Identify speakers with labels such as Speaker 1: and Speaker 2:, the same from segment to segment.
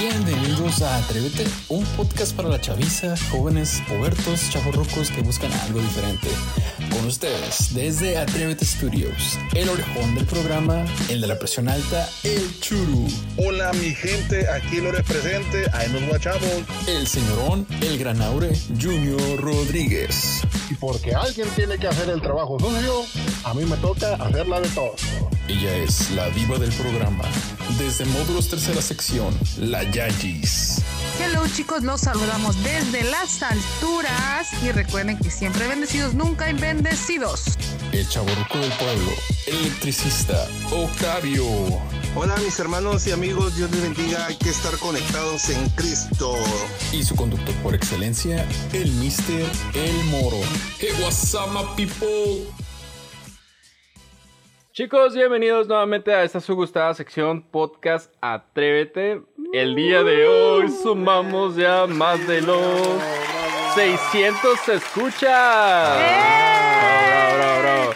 Speaker 1: Bienvenidos a Atrévete, un podcast para la chaviza, jóvenes, pubertos, chavorrucos que buscan algo diferente. Con ustedes, desde Atrévete Studios, el orejón del programa, el de la presión alta, el churu.
Speaker 2: Hola mi gente, aquí lo represente, ahí nos guachamos.
Speaker 1: El señorón, el granaure, Junior Rodríguez.
Speaker 2: Y porque alguien tiene que hacer el trabajo sucio, a mí me toca hacerla de todo.
Speaker 1: Ella es la diva del programa. Desde módulos tercera sección, la Yayis.
Speaker 3: Hello chicos, los saludamos desde las alturas y recuerden que siempre bendecidos, nunca bendecidos.
Speaker 1: El chaborruco del pueblo, el electricista, Octavio.
Speaker 4: Hola mis hermanos y amigos, Dios les bendiga, hay que estar conectados en Cristo.
Speaker 1: Y su conductor por excelencia, el Mister El Moro. Hey, what's up, my people?
Speaker 5: Chicos, bienvenidos nuevamente a esta su gustada sección podcast Atrévete. El día de hoy sumamos ya más de los 600 escuchas. Bravo, bravo, bravo.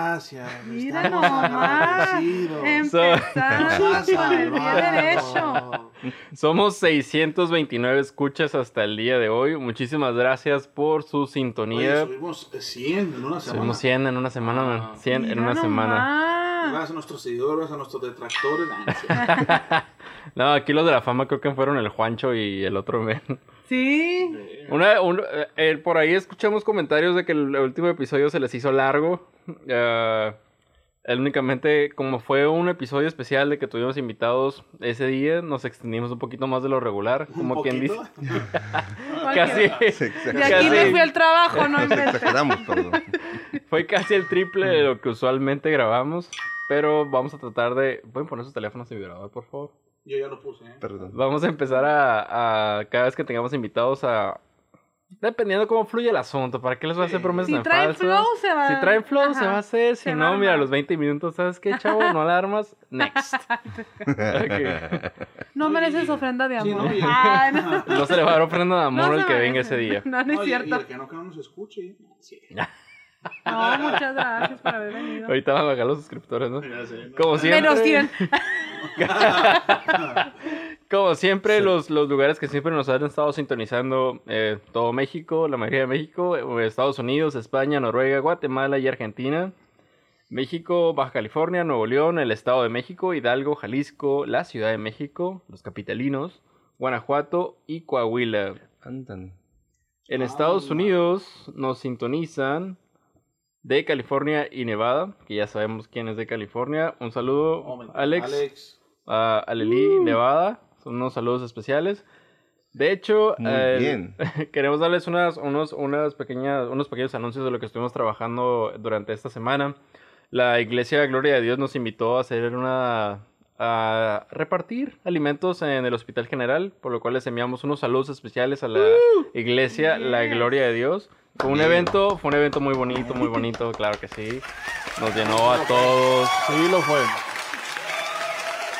Speaker 6: Gracias.
Speaker 3: Mira
Speaker 6: estamos
Speaker 3: nomás,
Speaker 6: Nos
Speaker 3: con el pie
Speaker 6: salvaron.
Speaker 3: derecho.
Speaker 5: Somos 629 escuchas hasta el día de hoy. Muchísimas gracias por su
Speaker 6: Oye,
Speaker 5: sintonía.
Speaker 6: subimos 100 en una semana.
Speaker 5: Subimos 100 en una semana, man.
Speaker 6: Ah.
Speaker 5: 100 en una semana.
Speaker 3: nomás.
Speaker 6: Gracias a nuestros seguidores, a nuestros detractores.
Speaker 5: No, aquí los de la fama creo que fueron el Juancho y el otro men.
Speaker 3: Sí.
Speaker 5: Una, un- eh, eh, por ahí escuchamos comentarios de que el último episodio se les hizo largo. Eh, él únicamente, como fue un episodio especial de que tuvimos invitados ese día, nos extendimos un poquito más de lo regular.
Speaker 6: Un
Speaker 5: Como quien dice. Casi.
Speaker 3: De aquí me fui al trabajo, no inventes.
Speaker 4: Exageramos, perdón.
Speaker 5: Fue casi el triple de lo que usualmente grabamos. Pero vamos a tratar de. ¿Pueden poner sus teléfonos en vibrador, por favor?
Speaker 6: Yo ya lo puse. ¿eh?
Speaker 4: Perdón.
Speaker 5: Vamos a empezar a, a cada vez que tengamos invitados a. Dependiendo cómo fluye el asunto, ¿para qué les voy a hacer promesas
Speaker 3: Si trae
Speaker 5: falsas?
Speaker 3: flow, se va
Speaker 5: Si traen flow, se va a hacer. Si no, mira, a los 20 minutos, ¿sabes qué, chavo? No alarmas. Next.
Speaker 3: No mereces ofrenda de
Speaker 6: Sí,
Speaker 3: amor.
Speaker 6: no,
Speaker 3: Ay, no.
Speaker 5: No se le va a dar ofrenda de amor
Speaker 3: No
Speaker 5: al que venga ese día.
Speaker 3: No, no es
Speaker 6: y
Speaker 3: cierto.
Speaker 6: el que no, que no nos escuche. Sí.
Speaker 3: No, muchas gracias por haber venido.
Speaker 5: Ahorita van a bajar los suscriptores, ¿no?
Speaker 6: Ya sé, ¿no?
Speaker 5: Como siempre.
Speaker 3: Menos 100.
Speaker 5: Como siempre, los, los lugares que siempre nos han estado sintonizando, eh, todo México, la mayoría de México, eh, Estados Unidos, España, Noruega, Guatemala y Argentina. México, Baja California, Nuevo León, el Estado de México, Hidalgo, Jalisco, la Ciudad de México, los capitalinos, Guanajuato y Coahuila.
Speaker 4: Andan.
Speaker 5: En
Speaker 6: Ah,
Speaker 5: Estados
Speaker 6: no.
Speaker 5: Unidos nos sintonizan de California y Nevada, que ya sabemos quién es de California. Un saludo,
Speaker 6: Oh,
Speaker 5: Alex
Speaker 6: Alex.
Speaker 5: a Aleli, Nevada. Son unos saludos especiales. De hecho, eh,
Speaker 4: bien.
Speaker 5: queremos darles unas, unos, unas pequeñas, unos pequeños anuncios de lo que estuvimos trabajando durante esta semana. La Iglesia Gloria de Dios nos invitó a hacer una... a repartir alimentos en el Hospital General, por lo cual les enviamos unos saludos especiales a la Iglesia La. Gloria de Dios. Fue un evento, fue un evento muy bonito, muy bonito, claro que sí. Nos llenó a todos.
Speaker 6: Sí, lo fue.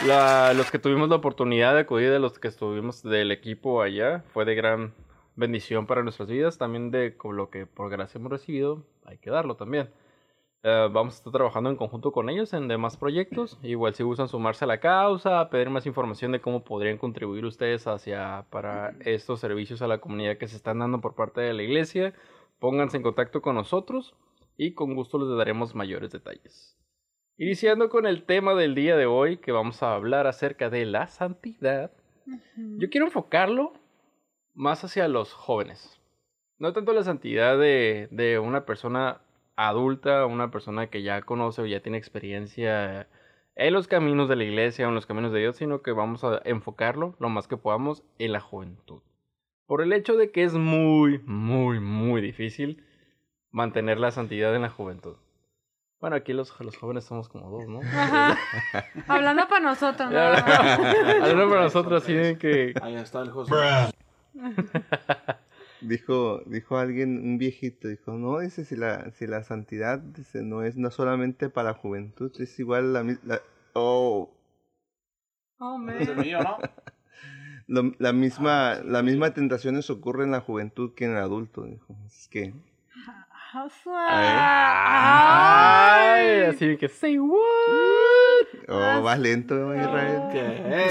Speaker 5: La- los que tuvimos la oportunidad de acudir, de los que estuvimos del equipo allá, fue de gran bendición para nuestras vidas. También de con lo que por gracia hemos recibido, hay que darlo también. Eh, vamos a estar trabajando en conjunto con ellos en demás proyectos. Igual si gustan sumarse a la causa, pedir más información de cómo podrían contribuir ustedes hacia para estos servicios a la comunidad que se están dando por parte de la iglesia, pónganse en contacto con nosotros y con gusto les daremos mayores detalles. Iniciando con el tema del día de hoy, que vamos a hablar acerca de la santidad, yo quiero enfocarlo más hacia los jóvenes. No tanto la santidad de, de una persona adulta, una persona que ya conoce o ya tiene experiencia en los caminos de la iglesia o en los caminos de Dios, sino que vamos a enfocarlo lo más que podamos en la juventud. Por el hecho de que es muy, muy, muy difícil mantener la santidad en la juventud. Bueno, aquí los, los jóvenes somos como dos, ¿no?
Speaker 3: Ajá. Hablando para nosotros, ¿no?
Speaker 5: Hablando para nosotros, así de que...
Speaker 6: Ahí está el José.
Speaker 4: Dijo, dijo alguien, un viejito, dijo, no, dice, si la, si la santidad, dice, no es no solamente para la juventud, es igual la misma, oh,
Speaker 3: Oh, man.
Speaker 6: Es el mío, ¿no?
Speaker 4: Lo- la misma, la misma tentaciones ocurre en la juventud que en el adulto, dijo. Es que,
Speaker 5: Ay, así que say what?
Speaker 4: oh, vas lento, Israel.
Speaker 6: ¿Qué?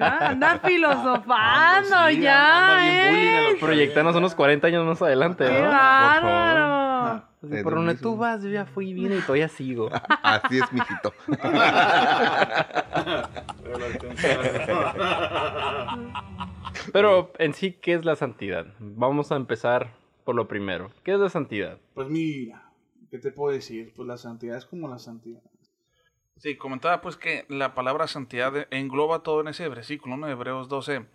Speaker 3: Anda filosofando
Speaker 6: Anda, sí,
Speaker 3: ya,
Speaker 6: anda bien bullying
Speaker 3: ¿eh?
Speaker 5: Proyectanos unos 40 años más adelante,
Speaker 3: ¡Qué
Speaker 5: ¿no?
Speaker 3: bárbaro!
Speaker 5: Así,
Speaker 4: Es
Speaker 5: por donde
Speaker 4: mismo.
Speaker 5: tú vas, yo ya fui, vine y todavía sigo.
Speaker 4: Así es, mijito.
Speaker 5: Pero en sí, ¿qué es la santidad? Vamos a empezar por lo primero. ¿Qué es la santidad?
Speaker 6: Pues mira, ¿qué te puedo decir? Pues la santidad es como la santidad.
Speaker 7: Sí, comentaba pues que la palabra santidad engloba todo en ese versículo, ¿no? Hebreos 12,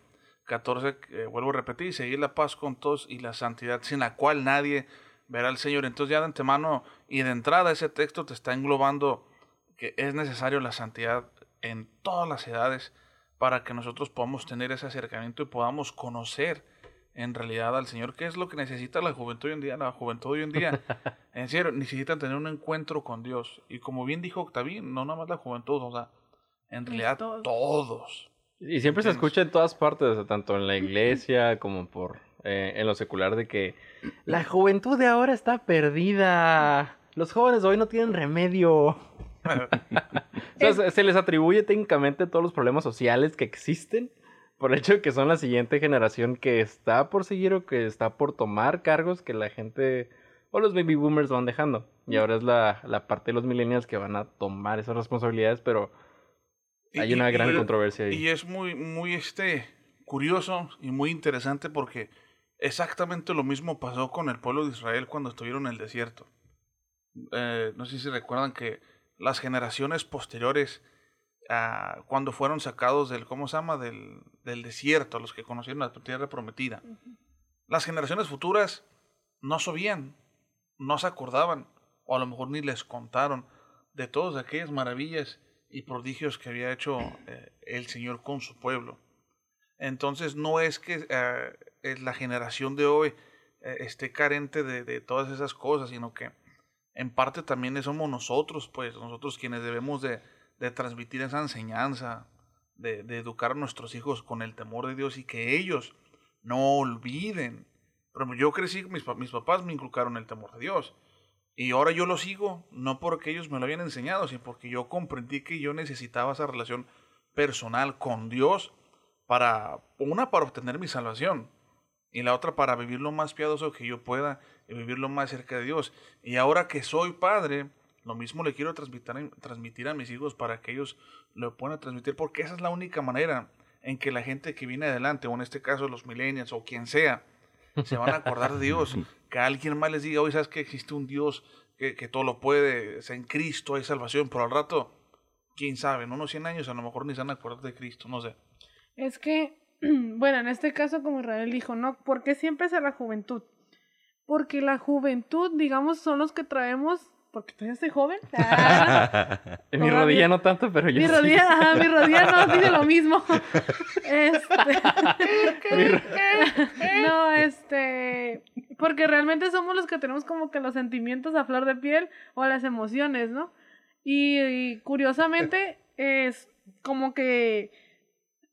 Speaker 7: 14, eh, vuelvo a repetir, seguir la paz con todos y la santidad sin la cual nadie verá al Señor. Entonces ya de antemano y de entrada ese texto te está englobando que es necesario la santidad en todas las edades para que nosotros podamos tener ese acercamiento y podamos conocer en realidad al Señor, que es lo que necesita la juventud hoy en día. La juventud hoy en día, en serio, necesitan tener un encuentro con Dios. Y como bien dijo Octavín, no nada más la juventud, o sea, en realidad
Speaker 3: todos.
Speaker 7: todos.
Speaker 5: Y siempre se escucha en todas partes, tanto en la iglesia como por eh, en lo secular, de que la juventud de ahora está perdida. Los jóvenes de hoy no tienen remedio. O sea, se, les atribuye técnicamente todos los problemas sociales que existen por el hecho de que son la siguiente generación que está por seguir o que está por tomar cargos que la gente o los baby boomers van dejando. Y ahora es la, la parte de los millennials que van a tomar esas responsabilidades, pero hay
Speaker 7: Y-
Speaker 5: una
Speaker 7: y-
Speaker 5: gran controversia ahí.
Speaker 7: Y es muy, muy este, curioso y muy interesante porque exactamente lo mismo pasó con el pueblo de Israel cuando estuvieron en el desierto. Eh, no sé si recuerdan que las generaciones posteriores, cuando fueron sacados del, ¿cómo se llama? Del, del desierto, los que conocieron la tierra prometida, las generaciones futuras no sabían, no se acordaban, o a lo mejor ni les contaron de todas aquellas maravillas y prodigios que había hecho eh, el Señor con su pueblo. Entonces no es que eh, es la generación de hoy eh, esté carente de, de todas esas cosas, sino que en parte también somos nosotros, pues, nosotros quienes debemos de, transmitir esa enseñanza, de, educar a nuestros hijos con el temor de Dios y que ellos no olviden. Pero yo crecí, mis, mis papás me inculcaron el temor de Dios. Y ahora yo lo sigo, no porque ellos me lo habían enseñado, sino porque yo comprendí que yo necesitaba esa relación personal con Dios para, una, para obtener mi salvación y la otra para vivir lo más piadoso que yo pueda y vivir lo más cerca de Dios. Y ahora que soy padre, lo mismo le quiero transmitir, a- transmitir a mis hijos para que ellos lo puedan transmitir, porque esa es la única manera en que la gente que viene adelante, o en este caso los millennials o quien sea, se van a acordar de Dios. Que alguien más les diga, hoy sabes que existe un Dios que, que todo lo puede, es en Cristo hay salvación, pero al rato, quién sabe, en unos 100 años a lo mejor ni se van a acordar de Cristo, no sé.
Speaker 3: Es que, bueno, en este caso, como Israel dijo, ¿no? ¿Por qué siempre es a la juventud? Porque la juventud, digamos, son los que traemos. Porque todavía estoy joven. Ah,
Speaker 5: En mi rodilla no tanto, pero yo
Speaker 3: mi
Speaker 5: sí.
Speaker 3: rodilla, ajá, mi rodilla no dice lo mismo. Este. No, este. Porque realmente somos los que tenemos como que los sentimientos a flor de piel o las emociones, ¿no? Y, y curiosamente es como que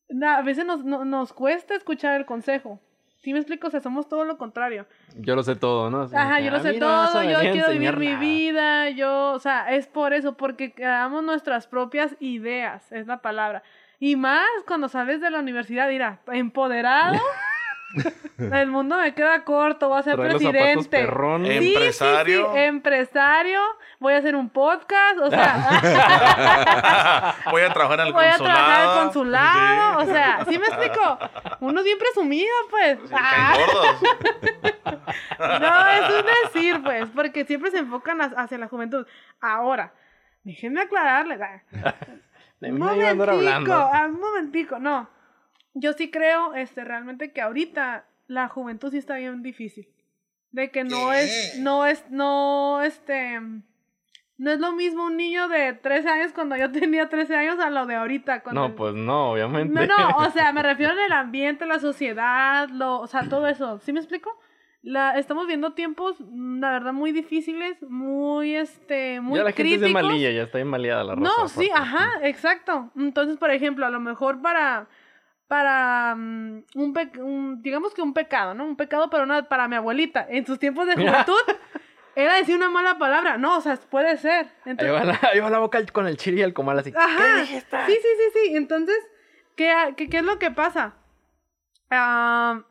Speaker 3: na- a veces nos, no- nos cuesta escuchar el consejo. ¿Sí me explico? O sea, somos todo lo contrario.
Speaker 5: Yo lo sé todo, ¿no?
Speaker 3: Ajá, yo lo
Speaker 5: "A
Speaker 3: sé
Speaker 5: no
Speaker 3: todo, yo quiero vivir mi
Speaker 5: nada".
Speaker 3: vida, yo, o sea, es por eso, porque creamos nuestras propias ideas, es la palabra. Y más cuando sales de la universidad, mira, empoderado, el mundo me queda corto, voy a ser
Speaker 5: Trae los
Speaker 3: presidente.
Speaker 5: perrones.
Speaker 3: Sí,
Speaker 7: Empresario.
Speaker 3: sí, empresario, voy a hacer un podcast, o sea,
Speaker 7: Voy a trabajar en el
Speaker 3: voy a
Speaker 7: consulado.
Speaker 3: trabajar al consulado, o sea, ¿sí me explico? Uno bien presumido, pues. Ah. No, es un decir, pues, porque siempre se enfocan ha- hacia la juventud. Ahora, déjenme aclararles. Un momentico, un momentico, no. Yo sí creo, este, realmente que ahorita la juventud sí está bien difícil. De que no es, no es, no, este, no es lo mismo un niño de 13 años cuando yo tenía 13 años a lo de ahorita.
Speaker 5: No, pues no, obviamente.
Speaker 3: no, no, o sea, me refiero en el ambiente, la sociedad, lo, o sea, todo eso. ¿Sí me explico? La, estamos viendo tiempos, mm, la verdad, muy difíciles, muy, este, muy
Speaker 5: ya la gente
Speaker 3: críticos.
Speaker 5: es de malilla, ya está bien maleada la raza.
Speaker 3: No, sí,
Speaker 5: aparte.
Speaker 3: ajá, exacto. Entonces, por ejemplo, a lo mejor para, para mm, un, pe- un- digamos que un pecado, ¿no? Un pecado para una, para mi abuelita, en sus tiempos de juventud, era decir una mala palabra. No, o sea, puede ser.
Speaker 5: Ahí
Speaker 3: Entonces,
Speaker 5: va, la, ahí va la boca con el chile y el comal así.
Speaker 3: Ajá. Sí, sí, sí, sí. Entonces, ¿qué, qué, qué es lo que pasa? Ah,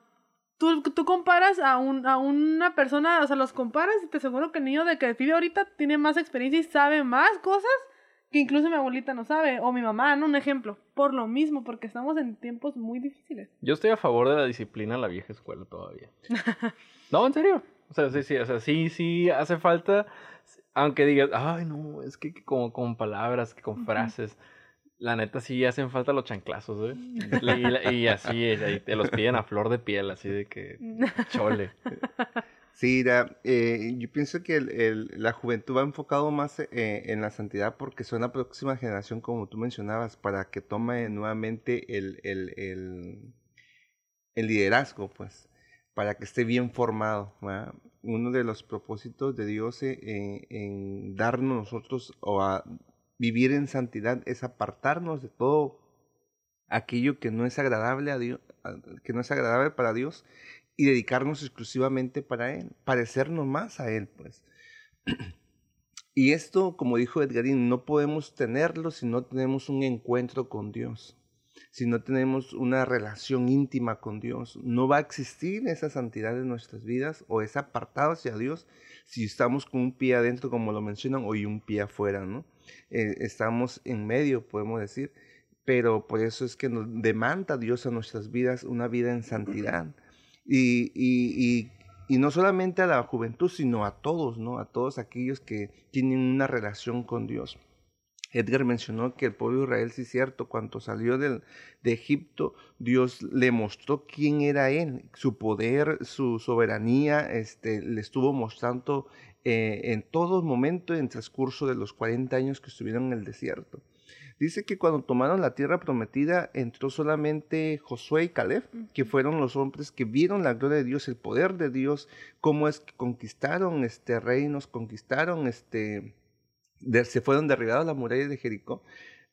Speaker 3: tú, tú comparas a, un, a una persona, o sea, los comparas y te aseguro que el niño de que vive ahorita tiene más experiencia y sabe más cosas que incluso mi abuelita no sabe, o mi mamá, ¿no? Un ejemplo. Por lo mismo, porque estamos en tiempos muy difíciles.
Speaker 5: Yo estoy a favor de la disciplina en la vieja escuela todavía. no, en serio. O sea, sí, sí, o sea, sí, sí hace falta, aunque digas, ay, no, es que como con palabras, que con frases. La neta sí hacen falta los chanclazos, ¿eh? Y, y así, ahí te los piden a flor de piel, así de que chole.
Speaker 4: Sí, da, eh, yo pienso que el, la juventud va enfocado más eh, en la santidad porque son la próxima generación, como tú mencionabas, para que tome nuevamente el, el, liderazgo, pues, para que esté bien formado. Uno de los propósitos de Dios eh, en, en darnos nosotros o a vivir en santidad es apartarnos de todo aquello que no es agradable a Dios, que no es agradable para Dios y dedicarnos exclusivamente para Él, parecernos más a Él, pues. Y esto, como dijo Edgarín, no podemos tenerlo si no tenemos un encuentro con Dios, si no tenemos una relación íntima con Dios. No va a existir esa santidad en nuestras vidas o ese apartado hacia Dios si estamos con un pie adentro, como lo mencionan, o y un pie afuera, ¿no? Eh, estamos en medio, podemos decir, pero por eso es que nos demanda Dios a nuestras vidas una vida en santidad. Y, no solamente a la juventud, sino a todos, ¿no? A todos aquellos que tienen una relación con Dios. Edgar mencionó que el pueblo de Israel, sí es cierto, cuando salió del, de Egipto, Dios le mostró quién era él, su poder, su soberanía, este, le estuvo mostrando eh, en todo momento en transcurso de los 40 años que estuvieron en el desierto. Dice que cuando tomaron la tierra prometida entró solamente Josué y Caleb, que fueron los hombres que vieron la gloria de Dios, el poder de Dios, cómo es que conquistaron este reinos, conquistaron este de- se fueron derribadas las murallas de Jericó.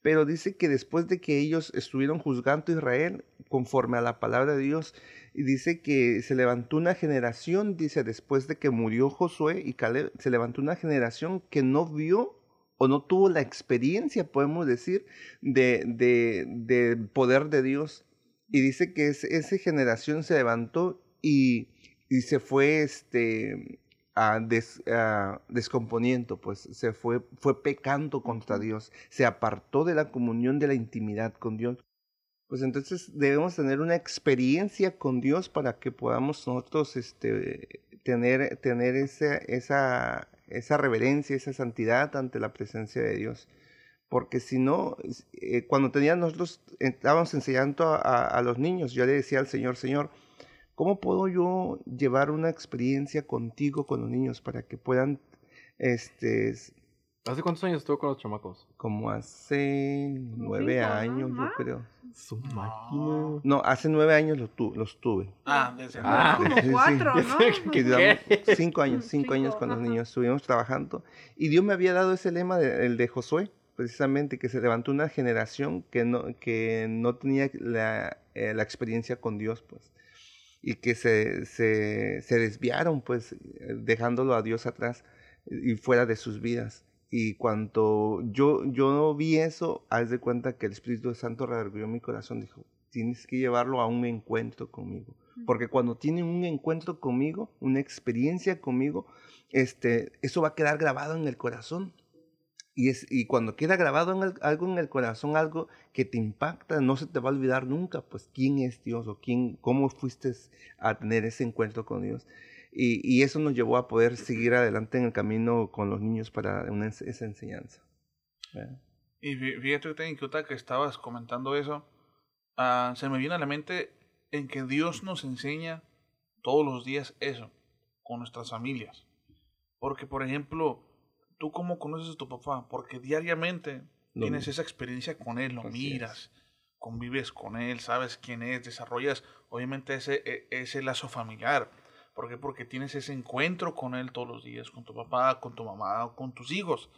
Speaker 4: Pero dice que después de que ellos estuvieron juzgando a Israel conforme a la palabra de Dios, y dice que se levantó una generación, dice, después de que murió Josué y Caleb, se levantó una generación que no vio o no tuvo la experiencia, podemos decir, de, de, poder de Dios. Y dice que es- esa generación se levantó y, y se fue este, a des- a descomponiendo, pues se fue, fue pecando contra Dios, se apartó de la comunión de la intimidad con Dios. Pues entonces debemos tener una experiencia con Dios para que podamos nosotros este, tener, tener esa, esa, esa reverencia, esa santidad ante la presencia de Dios. Porque si no, eh, cuando teníamos nosotros, estábamos enseñando a, a- los niños, yo le decía al Señor, Señor, ¿cómo puedo yo llevar una experiencia contigo con los niños para que puedan, este,
Speaker 5: ¿Hace cuántos años estuvo con los chamacos?
Speaker 4: como hace nueve
Speaker 3: cinco, ¿no?
Speaker 4: años, yo creo.
Speaker 5: Su máquina.
Speaker 4: No, hace nueve años lo tu- los tuve.
Speaker 7: Ah, desde
Speaker 5: Ah.
Speaker 3: Como
Speaker 4: Sí, sí.
Speaker 3: cuatro,
Speaker 5: Yo
Speaker 3: ¿no?
Speaker 5: que-
Speaker 4: cinco años, cinco
Speaker 3: Cinco,
Speaker 4: años con los
Speaker 3: ajá.
Speaker 4: niños, estuvimos trabajando. Y Dios me había dado ese lema, de- el de Josué, precisamente, que se levantó una generación que no, que no tenía la, eh, la experiencia con Dios, pues. Y que se, se, se desviaron, pues, eh, dejándolo a Dios atrás y fuera de sus vidas. Y cuando yo, yo vi eso, haz de cuenta que el Espíritu Santo redarguyó mi corazón, dijo, tienes que llevarlo a un encuentro conmigo. Porque cuando tienen un encuentro conmigo, una experiencia conmigo, este, eso va a quedar grabado en el corazón. Y, es, y cuando queda grabado en el- algo en el corazón, algo que te impacta, no se te va a olvidar nunca, pues quién es Dios o quién, cómo fuiste a tener ese encuentro con Dios. Y, y eso nos llevó a poder seguir adelante en el camino con los niños para una esa enseñanza. ¿verdad?
Speaker 7: Y fí- fíjate que ahorita que estabas comentando eso, ah, se me viene a la mente en que Dios nos enseña todos los días eso, con nuestras familias. Porque, por ejemplo, ¿tú cómo conoces a tu papá? Porque diariamente
Speaker 4: Lo
Speaker 7: tienes
Speaker 4: mismo.
Speaker 7: esa experiencia con él, lo
Speaker 4: Así es.
Speaker 7: miras, convives con él, sabes quién es, desarrollas obviamente ese, e- ese lazo familiar. ¿Por qué? Porque tienes ese encuentro con él todos los días, con tu papá, con tu mamá, con tus hijos.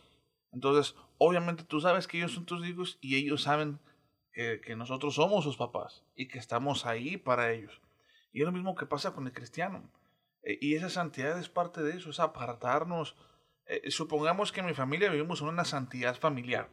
Speaker 7: Entonces, obviamente tú sabes que ellos son tus hijos y ellos saben que, nosotros somos sus papás y que estamos ahí para ellos. Y es lo mismo que pasa con el cristiano. Eh, y esa santidad es parte de eso, es apartarnos. Eh, supongamos que en mi familia vivimos una santidad familiar,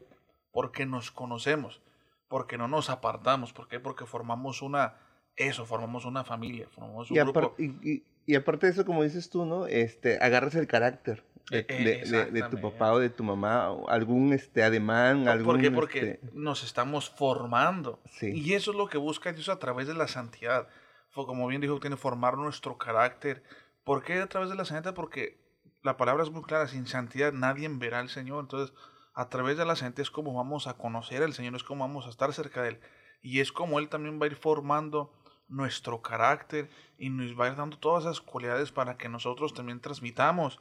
Speaker 7: porque nos conocemos, porque no nos apartamos. ¿Por qué? Porque formamos una, eso, formamos una familia, formamos un
Speaker 4: Y,
Speaker 7: grupo.
Speaker 4: y- y- y aparte de eso, como dices tú, ¿no? Este, agarras el carácter de,
Speaker 7: Eh,
Speaker 4: de- de- de tu papá o de tu mamá, algún este, ademán, algún...
Speaker 7: ¿Por qué? Porque
Speaker 4: este,
Speaker 7: nos estamos formando.
Speaker 4: Sí.
Speaker 7: Y eso es lo que busca Dios a través de la santidad. Fue como bien dijo, tiene formar nuestro carácter. ¿Por qué a través de la santidad? Porque la palabra es muy clara, sin santidad nadie verá al Señor. Entonces, a través de la santidad es como vamos a conocer al Señor, es como vamos a estar cerca de Él. Y es como Él también va a ir formando nuestro carácter y nos va a ir dando todas esas cualidades para que nosotros también transmitamos,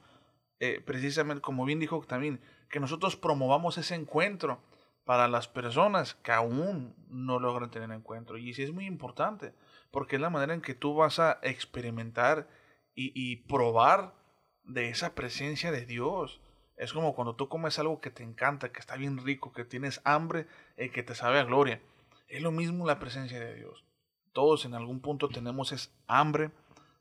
Speaker 7: eh, precisamente como bien dijo también, que nosotros promovamos ese encuentro para las personas que aún no logran tener encuentro. Y sí es muy importante, porque es la manera en que tú vas a experimentar y, y probar de esa presencia de Dios. Es como cuando tú comes algo que te encanta, que está bien rico, que tienes hambre, eh, que te sabe a gloria. Es lo mismo la presencia de Dios. Todos en algún punto tenemos esa hambre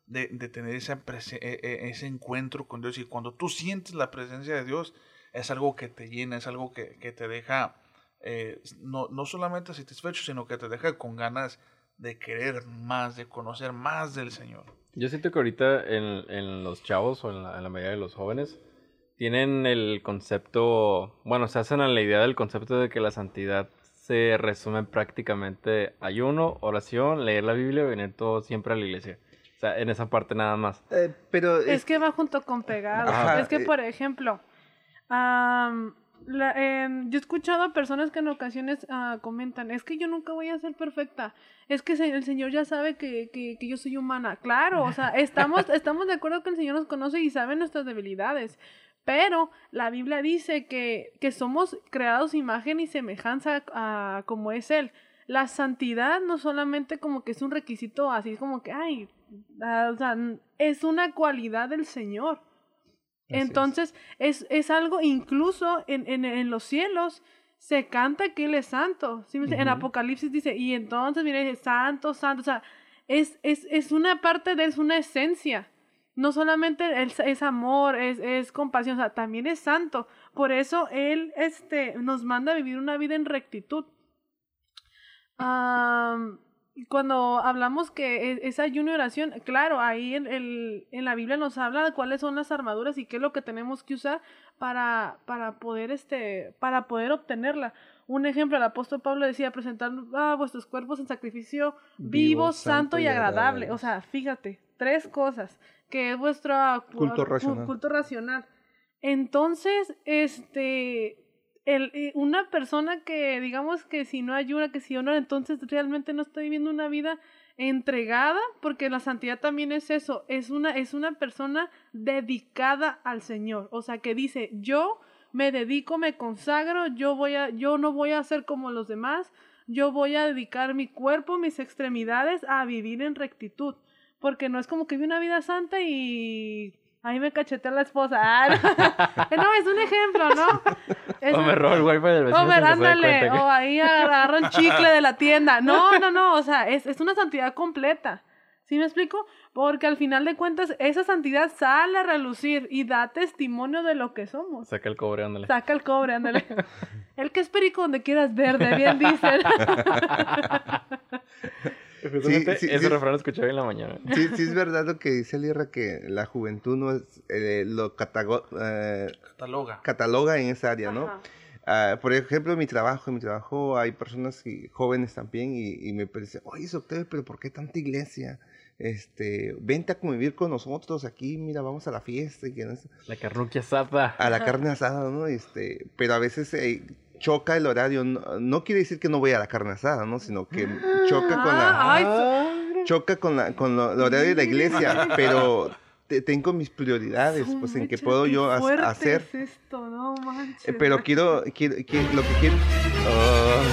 Speaker 7: de, de tener prese- e- e- ese encuentro con Dios. Y cuando tú sientes la presencia de Dios, es algo que te llena, es algo que, que te deja eh, no, no solamente satisfecho, sino que te deja con ganas de querer más, de conocer más del Señor.
Speaker 5: Yo siento que ahorita en, en los chavos o en la, en la mayoría de los jóvenes tienen el concepto, bueno, se hacen a la idea del concepto de que la santidad se resume en prácticamente ayuno, oración, leer la Biblia y venir todo siempre a la iglesia. O sea, en esa parte nada más.
Speaker 4: eh, pero
Speaker 3: Es que va junto con pegado.
Speaker 4: Ajá,
Speaker 3: es que,
Speaker 4: eh.
Speaker 3: por ejemplo, am, la- em, yo he escuchado a personas que en ocasiones ah, comentan, es que yo nunca voy a ser perfecta, es que se- el Señor ya sabe que, que, que yo soy humana. Claro, o sea, estamos, estamos de acuerdo que el Señor nos conoce y sabe nuestras debilidades, pero la Biblia dice que, que somos creados imagen y semejanza a como es Él. La santidad no solamente como que es un requisito así como que, ay, ah, o sea, es una cualidad del Señor.
Speaker 4: Así.
Speaker 3: Entonces, es, es algo, incluso en, en, en los cielos, se canta que Él es santo. ¿sí entiende? En. Apocalipsis dice, y entonces, mire, santo, santo. O sea, es, es, es una parte de él, es una esencia. No solamente es, es amor, es, es compasión, o sea, también es santo. Por eso Él este, nos manda a vivir una vida en rectitud. Y cuando hablamos que es, es ayuno y oración, claro, ahí en, el, en la Biblia nos habla de cuáles son las armaduras y qué es lo que tenemos que usar para, para poder este, para poder obtenerla. Un ejemplo, el apóstol Pablo decía presentar a vuestros cuerpos en sacrificio vivo, santo, y agradable. O sea, fíjate, tres cosas, que es vuestro
Speaker 4: Culto
Speaker 3: cu-
Speaker 4: racional.
Speaker 3: culto racional. Entonces, este, el, eh, una persona que digamos que si no ayuda, que si honra, entonces realmente no está viviendo una vida entregada, porque la santidad también es eso, es una, es una persona dedicada al Señor, o sea que dice, yo me dedico, me consagro, yo voy a, yo no voy a ser como los demás, yo voy a dedicar mi cuerpo, mis extremidades a vivir en rectitud, porque no es como que vi una vida santa y ahí me cachetea la esposa. Ah, no. No, es un ejemplo, ¿no? Es
Speaker 5: O me robo el wifi del vecino
Speaker 3: o, ándale,
Speaker 5: que-
Speaker 3: o ahí agarro el chicle de la tienda. No, no, no, o sea, es, es una santidad completa. ¿Sí me explico? Porque al final de cuentas, esa santidad sale a relucir y da testimonio de lo que somos.
Speaker 5: Saca el cobre, ándale.
Speaker 3: Saca el cobre, ándale. El que es perico donde quieras verde, bien dicen.
Speaker 5: Justamente
Speaker 4: sí,
Speaker 5: ese
Speaker 4: sí.
Speaker 5: refrán lo escuché hoy en la mañana.
Speaker 4: Sí, sí es verdad lo que dice Lierra, que la juventud no es, eh, lo catago- eh,
Speaker 7: Cataloga.
Speaker 4: cataloga en esa área, ¿no? Ah, por ejemplo, en mi trabajo, en mi trabajo hay personas y, jóvenes también y, y me parece, oye, Octavio, pero ¿por qué tanta iglesia? Este, vente a convivir con nosotros aquí, mira, vamos a la fiesta y que no
Speaker 5: La carruquia asada.
Speaker 4: a la carne asada, ¿no? Este, pero a veces eh, choca el horario, no, no quiere decir que no voy a la carne asada, ¿no? Sino que choca con la
Speaker 3: Ah, ay,
Speaker 4: choca con la con lo, el horario de la iglesia, pero te- tengo mis prioridades, pues en que puedo yo hacer.
Speaker 3: es esto, no manches.
Speaker 4: Eh, Pero quiero, quiero, quiero- lo que quiero, Oh.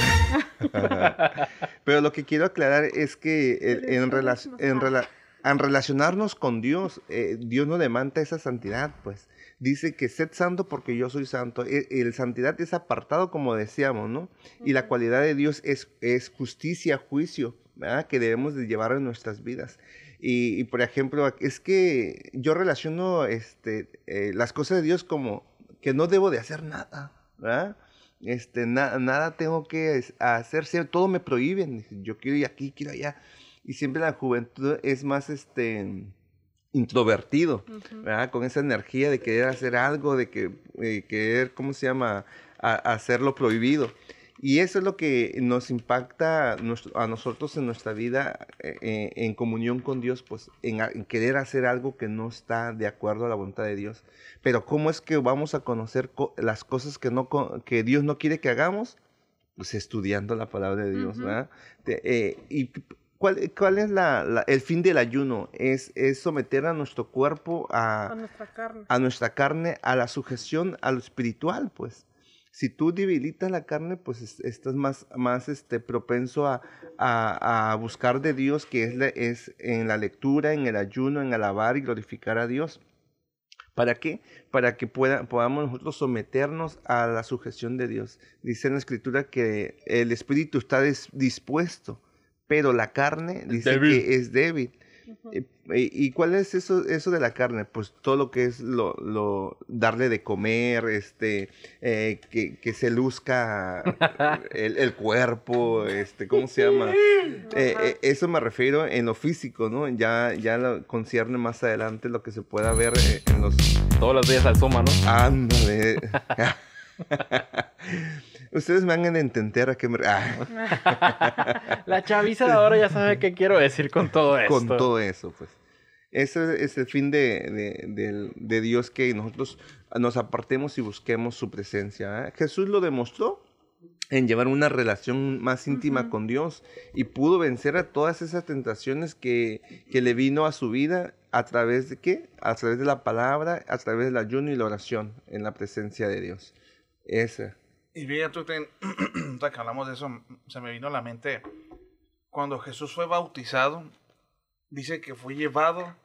Speaker 4: pero lo que quiero aclarar es que en,
Speaker 3: un
Speaker 4: relac- en, rela- en relacionarnos con Dios, eh, Dios no demanda esa santidad, pues. Dice que sed santo porque yo soy santo. E- El, santidad es apartado, como decíamos, ¿no? Y la cualidad de Dios es, es justicia, juicio, ¿verdad? Que debemos de llevar en nuestras vidas. Y, y, por ejemplo, es que yo relaciono este, eh, las cosas de Dios como que no debo de hacer nada, ¿verdad? este, na- nada tengo que hacer, todo me prohíben, yo quiero ir aquí, quiero allá. Y siempre la juventud es más, este, introvertido. Con esa energía de querer hacer algo, de que, eh, querer, ¿cómo se llama? A- hacer lo prohibido. Y eso es lo que nos impacta a nosotros en nuestra vida eh, eh, en comunión con Dios, pues en, querer hacer algo que no está de acuerdo a la voluntad de Dios. Pero ¿cómo es que vamos a conocer co- las cosas que, no, que Dios no quiere que hagamos? Pues estudiando la palabra de Dios. ¿verdad? De- eh, ¿Y cuál, cuál es la, la- el fin del ayuno? Es, es someter a nuestro cuerpo
Speaker 3: A
Speaker 4: a,
Speaker 3: nuestra carne.
Speaker 4: a nuestra carne a la sujeción a lo espiritual, pues. Si tú debilitas la carne, pues es- estás más, más este, propenso a, a- a buscar de Dios, que es, la- es en la lectura, en el ayuno, en alabar y glorificar a Dios. ¿Para qué? Para que pueda, podamos nosotros someternos a la sujeción de Dios. Dice en la escritura que el espíritu está des- dispuesto, pero la carne dice
Speaker 5: Débil.
Speaker 4: que es débil.
Speaker 3: Ujú.
Speaker 4: Eh, ¿Y y cuál es eso, eso de la carne? Pues todo lo que es lo, lo darle de comer, este, eh, que, que se luzca el, el cuerpo, este, ¿cómo se llama? Eh, eh, eso me refiero en lo físico, ¿no? Ya, ya lo concierne más adelante lo que se pueda ver eh, en los...
Speaker 5: Todos los días al Suma, ¿no?
Speaker 4: Ándale. Ustedes me van a entender a qué me... ah.
Speaker 5: La chaviza de ahora ya sabe qué quiero decir con todo esto.
Speaker 4: con todo eso, pues. Ese es el fin de, de- del- de Dios, que nosotros nos apartemos y busquemos su presencia. ¿eh? Jesús lo demostró en llevar una relación más íntima con Dios y pudo vencer a todas esas tentaciones que, que le vino a su vida a través de qué? A través de la palabra, a través del ayuno y la oración en la presencia de Dios. Esa.
Speaker 7: Y ten, ahorita que hablamos de eso, se me vino a la mente cuando Jesús fue bautizado, dice que fue llevado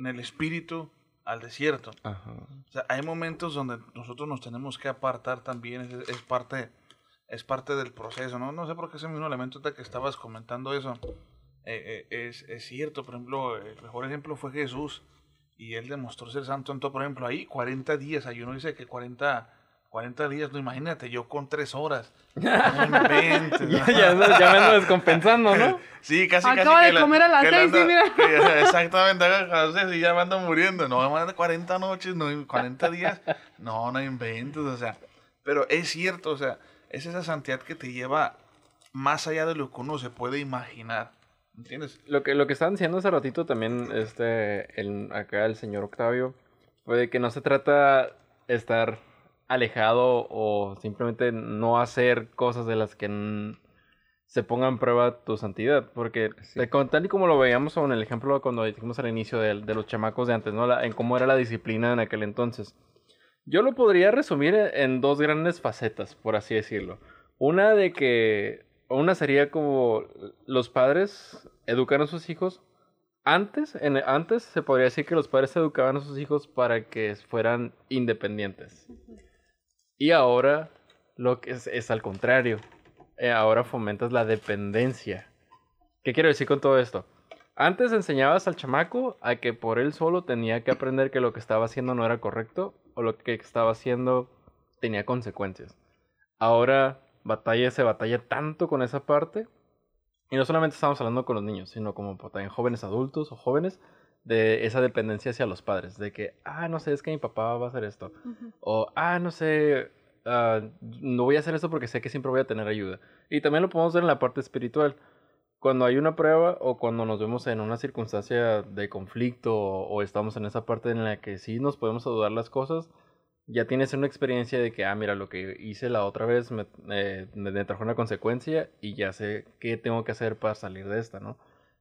Speaker 7: en el Espíritu al desierto.
Speaker 4: Ajá.
Speaker 7: O sea, hay momentos donde nosotros nos tenemos que apartar también, es, es parte, es parte del proceso, ¿no? No sé por qué se me vino a la mente ahorita que estabas comentando eso. Eh, eh, es, es cierto, por ejemplo, el mejor ejemplo fue Jesús y él demostró ser santo. Entonces, por ejemplo, ahí 40 días, hay uno dice que 40, 40 días, no imagínate, yo con 3 horas. No inventes,
Speaker 5: Ya,
Speaker 7: ¿no?
Speaker 5: ya, me ando descompensando, ¿no?
Speaker 7: Sí, casi,
Speaker 3: Acaba
Speaker 7: casi
Speaker 3: de
Speaker 7: la-
Speaker 3: comer a las
Speaker 7: la
Speaker 3: seis, sí,
Speaker 7: anda-
Speaker 3: mira.
Speaker 7: que- Exactamente, las y ya me ando muriendo. No, más de 40 noches, no, 40 días. No, no inventes, o sea. Pero es cierto, o sea, es esa santidad que te lleva más allá de lo que uno se puede imaginar. ¿Entiendes?
Speaker 5: Lo que, lo que estaban diciendo hace ratito también, este, el, acá el señor Octavio, fue de que no se trata estar alejado o simplemente no hacer cosas de las que se ponga en prueba tu santidad. Porque
Speaker 4: Sí.
Speaker 5: tal y como lo veíamos en el ejemplo cuando dijimos al inicio de, de los chamacos de antes, ¿no? La- en cómo era la disciplina en aquel entonces. Yo lo podría resumir en, dos grandes facetas, por así decirlo. Una de que, una sería como los padres educan a sus hijos. Antes, en, antes se podría decir que los padres educaban a sus hijos para que fueran independientes. Y ahora lo que es, al contrario. Eh, ahora fomentas la dependencia. ¿Qué quiero decir con todo esto? Antes enseñabas al chamaco a que por él solo tenía que aprender que lo que estaba haciendo no era correcto o lo que estaba haciendo tenía consecuencias. Ahora batalla se batalla tanto con esa parte y no solamente estamos hablando con los niños, sino como también jóvenes adultos o jóvenes de esa dependencia hacia los padres, de que, ah, no sé, es que mi papá va a hacer esto, o, ah, no sé, ah, no voy a hacer esto porque sé que siempre voy a tener ayuda. Y también lo podemos ver en la parte espiritual. Cuando hay una prueba o cuando nos vemos en una circunstancia de conflicto o, o estamos en esa parte en la que sí nos podemos dudar las cosas, ya tienes una experiencia de que, ah, mira, lo que hice la otra vez me, eh, me- me trajo una consecuencia y ya sé qué tengo que hacer para salir de esta, ¿no?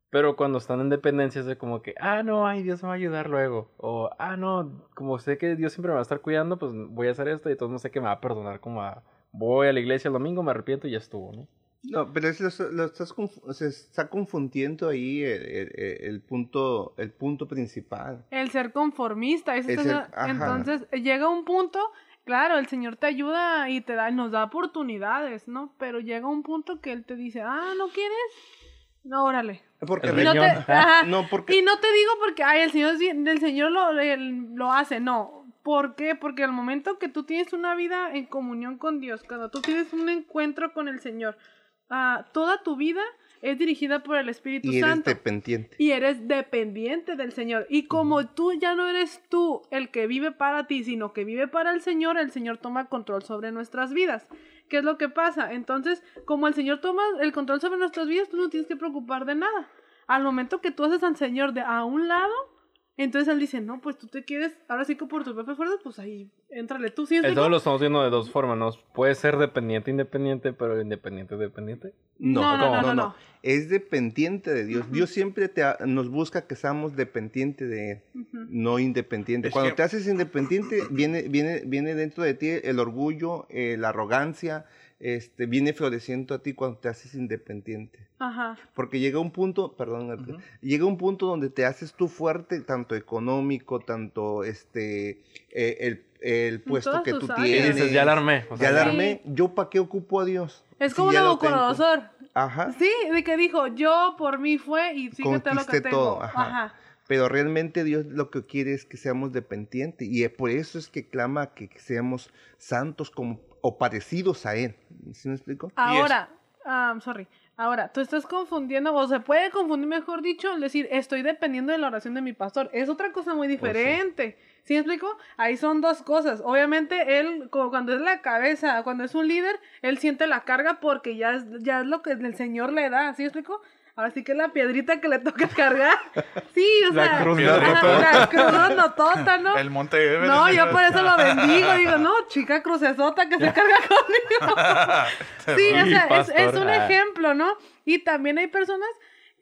Speaker 5: Pero cuando están en dependencia es de como que, ah, no, ay, Dios me va a ayudar luego. O, ah, no, como sé que Dios siempre me va a estar cuidando, pues voy a hacer esto y todo no sé que me va a perdonar como a... Voy a la iglesia el domingo, me arrepiento y ya estuvo, ¿no?
Speaker 4: No, pero es, lo, lo estás se está confundiendo ahí el, el- el punto, el punto principal.
Speaker 3: El ser conformista. eso
Speaker 4: El ser- ajá.
Speaker 3: entonces, llega un punto, claro, el Señor te ayuda y te da, nos da oportunidades, ¿no? Pero llega un punto que Él te dice, ah, ¿no quieres? No, órale.
Speaker 4: Porque
Speaker 3: no, te,
Speaker 5: riñón.
Speaker 3: ajá.
Speaker 4: no, porque
Speaker 3: y no te digo porque, ay, el Señor, el Señor lo, lo hace, no. ¿Por qué? Porque al momento que tú tienes una vida en comunión con Dios, cuando tú tienes un encuentro con el Señor, ah, toda tu vida es dirigida por el Espíritu
Speaker 4: Y eres
Speaker 3: Santo.
Speaker 4: dependiente.
Speaker 3: Y eres dependiente del Señor. Y como tú ya no eres tú el que vive para ti, sino que vive para el Señor, el Señor toma control sobre nuestras vidas. ¿Qué es lo que pasa? Entonces, como el Señor toma el control sobre nuestras vidas, tú no tienes que preocupar de nada. Al momento que tú haces al Señor de a un lado, entonces Él dice, no, pues tú te quieres, ahora sí que por tus propias fuerzas, pues ahí, éntrale tú. ¿Sí me
Speaker 5: Eso lo estamos viendo de dos formas, ¿no? Puede ser dependiente, independiente, pero independiente, dependiente.
Speaker 3: No, no, no, no, no.
Speaker 4: Es dependiente de Dios. Dios siempre te, ha- nos busca que seamos dependientes de Él, no independientes.
Speaker 7: Es
Speaker 4: Cuando
Speaker 7: que-
Speaker 4: te haces independiente, viene, viene, viene dentro de ti el orgullo, eh, la arrogancia, este, viene floreciendo a ti cuando te haces independiente.
Speaker 3: Ajá.
Speaker 4: Porque llega un punto, perdón, Arturo, llega un punto donde te haces tú fuerte, tanto económico, tanto este, eh, el, el puesto que tú
Speaker 3: áreas.
Speaker 5: Y
Speaker 4: tienes.
Speaker 5: dices, ya la armé. o sea,
Speaker 4: Ya la
Speaker 3: Sí.
Speaker 4: armé. ¿Yo para qué ocupo a Dios?
Speaker 3: Es
Speaker 4: Si
Speaker 3: como
Speaker 4: tengo.
Speaker 3: Nabucodonosor.
Speaker 4: Ajá.
Speaker 3: Sí, de que dijo, yo por mí fue y fíjate lo que tengo.
Speaker 4: todo, ajá.
Speaker 3: Ajá.
Speaker 4: Pero realmente Dios lo que quiere es que seamos dependientes y por eso es que clama que seamos santos como, o parecidos a Él. ¿Sí me explico?
Speaker 3: Ahora, ah, sorry. Ahora, tú estás confundiendo, o se puede confundir, mejor dicho, decir, estoy dependiendo de la oración de mi pastor. Es otra cosa muy diferente. ¿Sí me explico? Ahí son dos cosas. Obviamente, él, como cuando es la cabeza, cuando es un líder, él siente la carga porque ya es, ya es lo que el Señor le da. ¿Sí me explico? Ahora sí que es la piedrita que le toca cargar. Sí, o
Speaker 5: La
Speaker 3: sea.
Speaker 5: cruz
Speaker 3: ajá. La cruz grandotota, ¿no?
Speaker 7: El Monte Everest.
Speaker 3: No, yo por eso lo bendigo. Digo, no, chica crucesota que se carga conmigo. sí, o sea, es, es un
Speaker 5: Ah.
Speaker 3: ejemplo, ¿no? Y también hay personas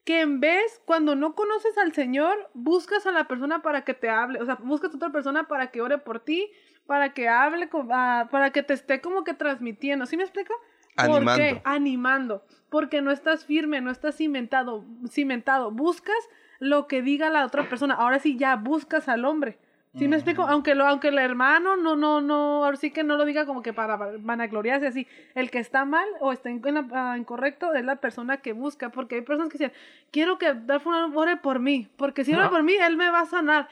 Speaker 3: que en vez, cuando no conoces al Señor, buscas a la persona para que te hable. O sea, buscas a otra persona para que ore por ti, para que hable, con- ah, para que te esté como que transmitiendo. ¿Sí me explico? ¿Por
Speaker 4: Animando.
Speaker 3: qué? Animando. Porque no estás firme, no estás cimentado, cimentado. Buscas lo que diga la otra persona. Ahora sí ya buscas al hombre. ¿Sí me explico? Aunque lo, aunque el hermano no, no, no, ahora sí que no lo diga como que para vanagloriarse así. El que está mal o está in- en la- ah, incorrecto es la persona que busca. Porque hay personas que dicen, quiero que Darfur ore por mí. Porque si ora
Speaker 5: Ajá.
Speaker 3: por mí, él me va a sanar.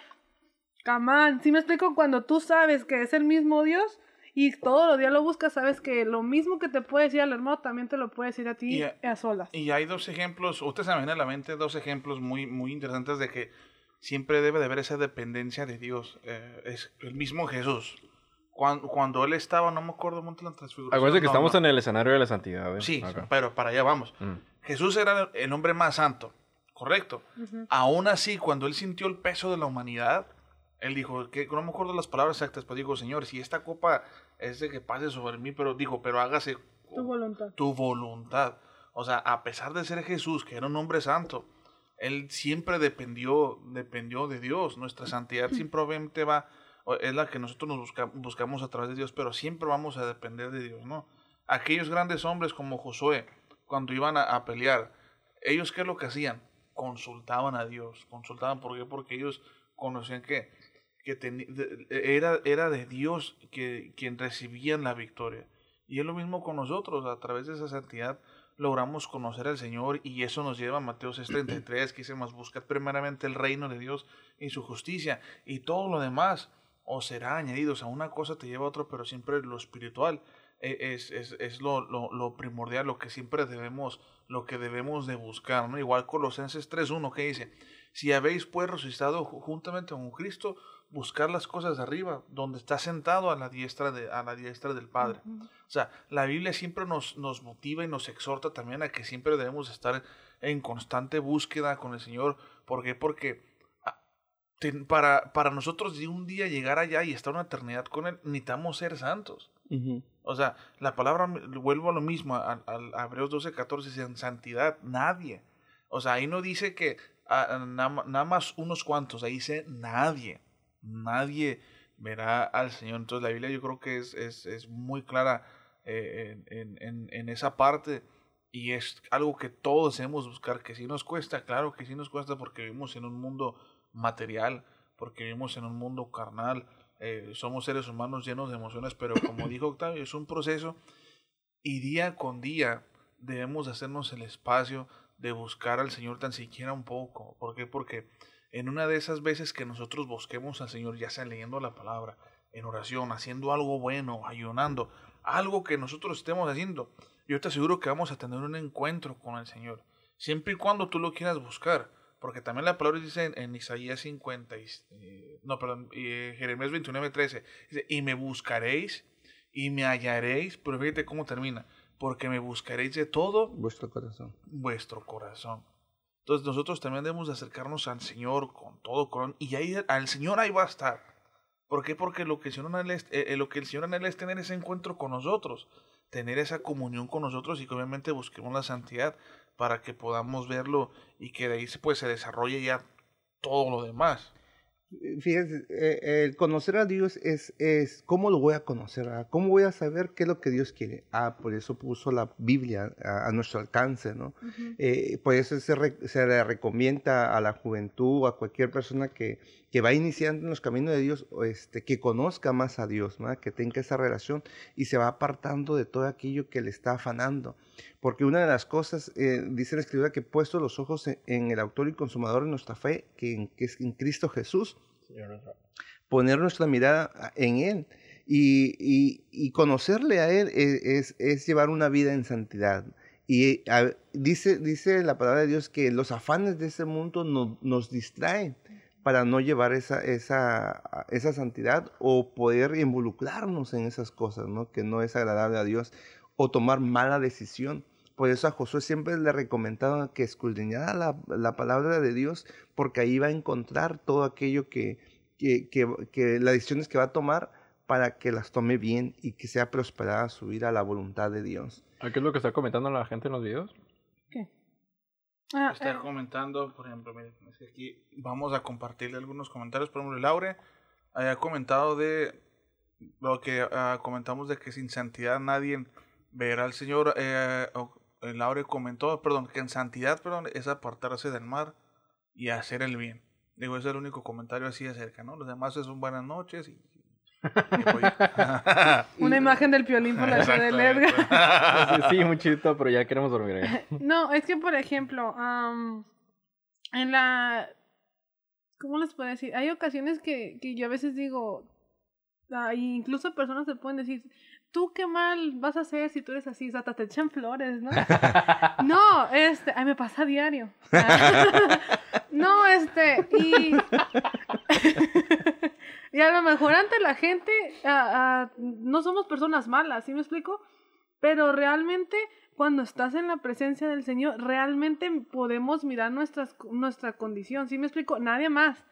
Speaker 3: Camán, ¿sí me explico? Cuando tú sabes que es el mismo Dios y todos los días lo buscas, sabes que lo mismo que te puede decir al hermano también te lo puede decir a ti
Speaker 7: Y a-
Speaker 3: a solas.
Speaker 7: Y hay dos ejemplos, usted se me viene a la mente dos ejemplos muy, muy interesantes de que siempre debe de haber esa dependencia de Dios. Eh, es el mismo Jesús. Cuando, cuando él estaba, no me acuerdo mucho de la transfiguración.
Speaker 5: Acuérdense que
Speaker 7: no,
Speaker 5: estamos
Speaker 7: no.
Speaker 5: en el escenario de la santidad. ¿eh?
Speaker 7: Sí,
Speaker 5: Acá.
Speaker 7: pero para allá vamos.
Speaker 5: Mm.
Speaker 7: Jesús era el hombre más santo, correcto.
Speaker 3: Ujú.
Speaker 7: Aún así, cuando él sintió el peso de la humanidad, él dijo, que no me acuerdo las palabras exactas, pero dijo, Señor, si esta copa es de que pase sobre mí, pero dijo, pero hágase
Speaker 3: Tu voluntad.
Speaker 7: tu voluntad. O sea, a pesar de ser Jesús, que era un hombre santo, él siempre dependió, dependió de Dios. Nuestra santidad simplemente va, es la que nosotros nos busca- buscamos a través de Dios, pero siempre vamos a depender de Dios, ¿no? Aquellos grandes hombres como Josué, cuando iban a, a pelear, ellos qué es lo que hacían? Consultaban a Dios, consultaban, ¿por qué? Porque ellos conocían que, que teni- de- era, era de Dios que, quien recibían la victoria. Y es lo mismo con nosotros, a través de esa santidad logramos conocer al Señor y eso nos lleva a Mateo 6:33 que dice más buscad primeramente el reino de Dios y su justicia y todo lo demás os será añadido. O sea, una cosa te lleva a otra, pero siempre lo espiritual e- es, es, es lo, lo, primordial, lo que siempre debemos, lo que debemos de buscar. ¿no? Igual Colosenses 3.1 que dice, si habéis pues resucitado ju- juntamente con Cristo, buscar las cosas de arriba, donde está sentado a la diestra, de, a la diestra del Padre. O sea, la Biblia siempre nos, nos motiva y nos exhorta también a que siempre debemos estar en constante búsqueda con el Señor. ¿Por qué? Porque ah, para, para nosotros de un día llegar allá y estar una eternidad con Él, necesitamos ser santos. O sea, la palabra, vuelvo a lo mismo, a, a- a Hebreos 12, 14, dice en santidad, nadie. O sea, ahí no dice que ah, nada más unos cuantos, ahí dice nadie. Nadie verá al Señor. Entonces la Biblia yo creo que es, es, es muy clara eh, en, en- en esa parte y es algo que todos debemos buscar, que si nos cuesta, claro que sí nos cuesta porque vivimos en un mundo material, porque vivimos en un mundo carnal, eh, somos seres humanos llenos de emociones, pero como dijo Octavio, es un proceso y día con día debemos hacernos el espacio de buscar al Señor tan siquiera un poco. ¿Por qué? Porque en una de esas veces que nosotros busquemos al Señor, ya sea leyendo la palabra, en oración, haciendo algo bueno, ayunando, algo que nosotros estemos haciendo, yo te aseguro que vamos a tener un encuentro con el Señor. Siempre y cuando tú lo quieras buscar. Porque también la palabra dice en, en Isaías 50, y- eh, no, perdón, eh, Jeremías 29, 13, dice, y me buscaréis y me hallaréis, pero fíjate cómo termina, porque me buscaréis de todo
Speaker 4: Vuestro corazón.
Speaker 7: vuestro corazón. Entonces nosotros también debemos de acercarnos al Señor con todo corazón y ahí al Señor ahí va a estar. ¿Por qué? Porque lo que el Señor anhela es, eh, eh, lo que el Señor anhela es tener ese encuentro con nosotros, tener esa comunión con nosotros y que obviamente busquemos la santidad para que podamos verlo y que de ahí pues, se desarrolle ya todo lo demás.
Speaker 4: Fíjense, eh, el conocer a Dios es, es, ¿cómo lo voy a conocer? ah? ¿Cómo voy a saber qué es lo que Dios quiere? Ah, por eso puso la Biblia a, a nuestro alcance, ¿no? Eh, por eso se, re- se le recomienda a la juventud o a cualquier persona que, que va iniciando en los caminos de Dios, este, que conozca más a Dios, ¿no? que tenga esa relación y se va apartando de todo aquello que le está afanando. Porque una de las cosas, eh, dice la Escritura, que he puesto los ojos en, en el autor y consumador de nuestra fe, que, en- que es en Cristo Jesús, poner nuestra mirada en Él. Y, y- y conocerle a Él es, es- es llevar una vida en santidad. Y a- dice, dice la palabra de Dios que los afanes de este mundo no- nos distraen para no llevar esa, esa, esa santidad o poder involucrarnos en esas cosas, ¿no? que no es agradable a Dios, o tomar mala decisión. Por eso a Josué siempre le recomendaba que escudriñara la, la palabra de Dios, porque ahí va a encontrar todo aquello que, que, que, que las decisiones que va a tomar para que las tome bien y que sea prosperada su vida a la voluntad de Dios.
Speaker 5: ¿Qué es lo que está comentando la gente en los videos?
Speaker 3: Ah,
Speaker 7: Está
Speaker 3: eh,
Speaker 7: comentando, por ejemplo, miren, aquí vamos a compartirle algunos comentarios. Por ejemplo, Laure haya comentado de lo que ah, comentamos de que sin santidad nadie verá al Señor. Eh, Laure comentó, perdón, que en santidad, perdón, es apartarse del mar y hacer el bien. Digo, ese es el único comentario así acerca, ¿no? Los demás son buenas noches y...
Speaker 3: una imagen del piolín por la ciudad del Edgar.
Speaker 5: Sí, sí, muy chido, pero ya queremos dormir. ¿eh?
Speaker 3: No, es que, por ejemplo, en la... ¿Cómo les puedo decir? Hay ocasiones que, que yo a veces digo, ah, incluso personas se pueden decir, tú qué mal vas a hacer si tú eres así, hasta te echan flores, ¿no? no, este, ay, me pasa a diario. no, este, y... y a lo mejor ante la gente ah, no somos personas malas, ¿sí me explico? Pero realmente cuando estás en la presencia del Señor, realmente podemos mirar nuestras, nuestra condición, ¿sí me explico? Nadie más.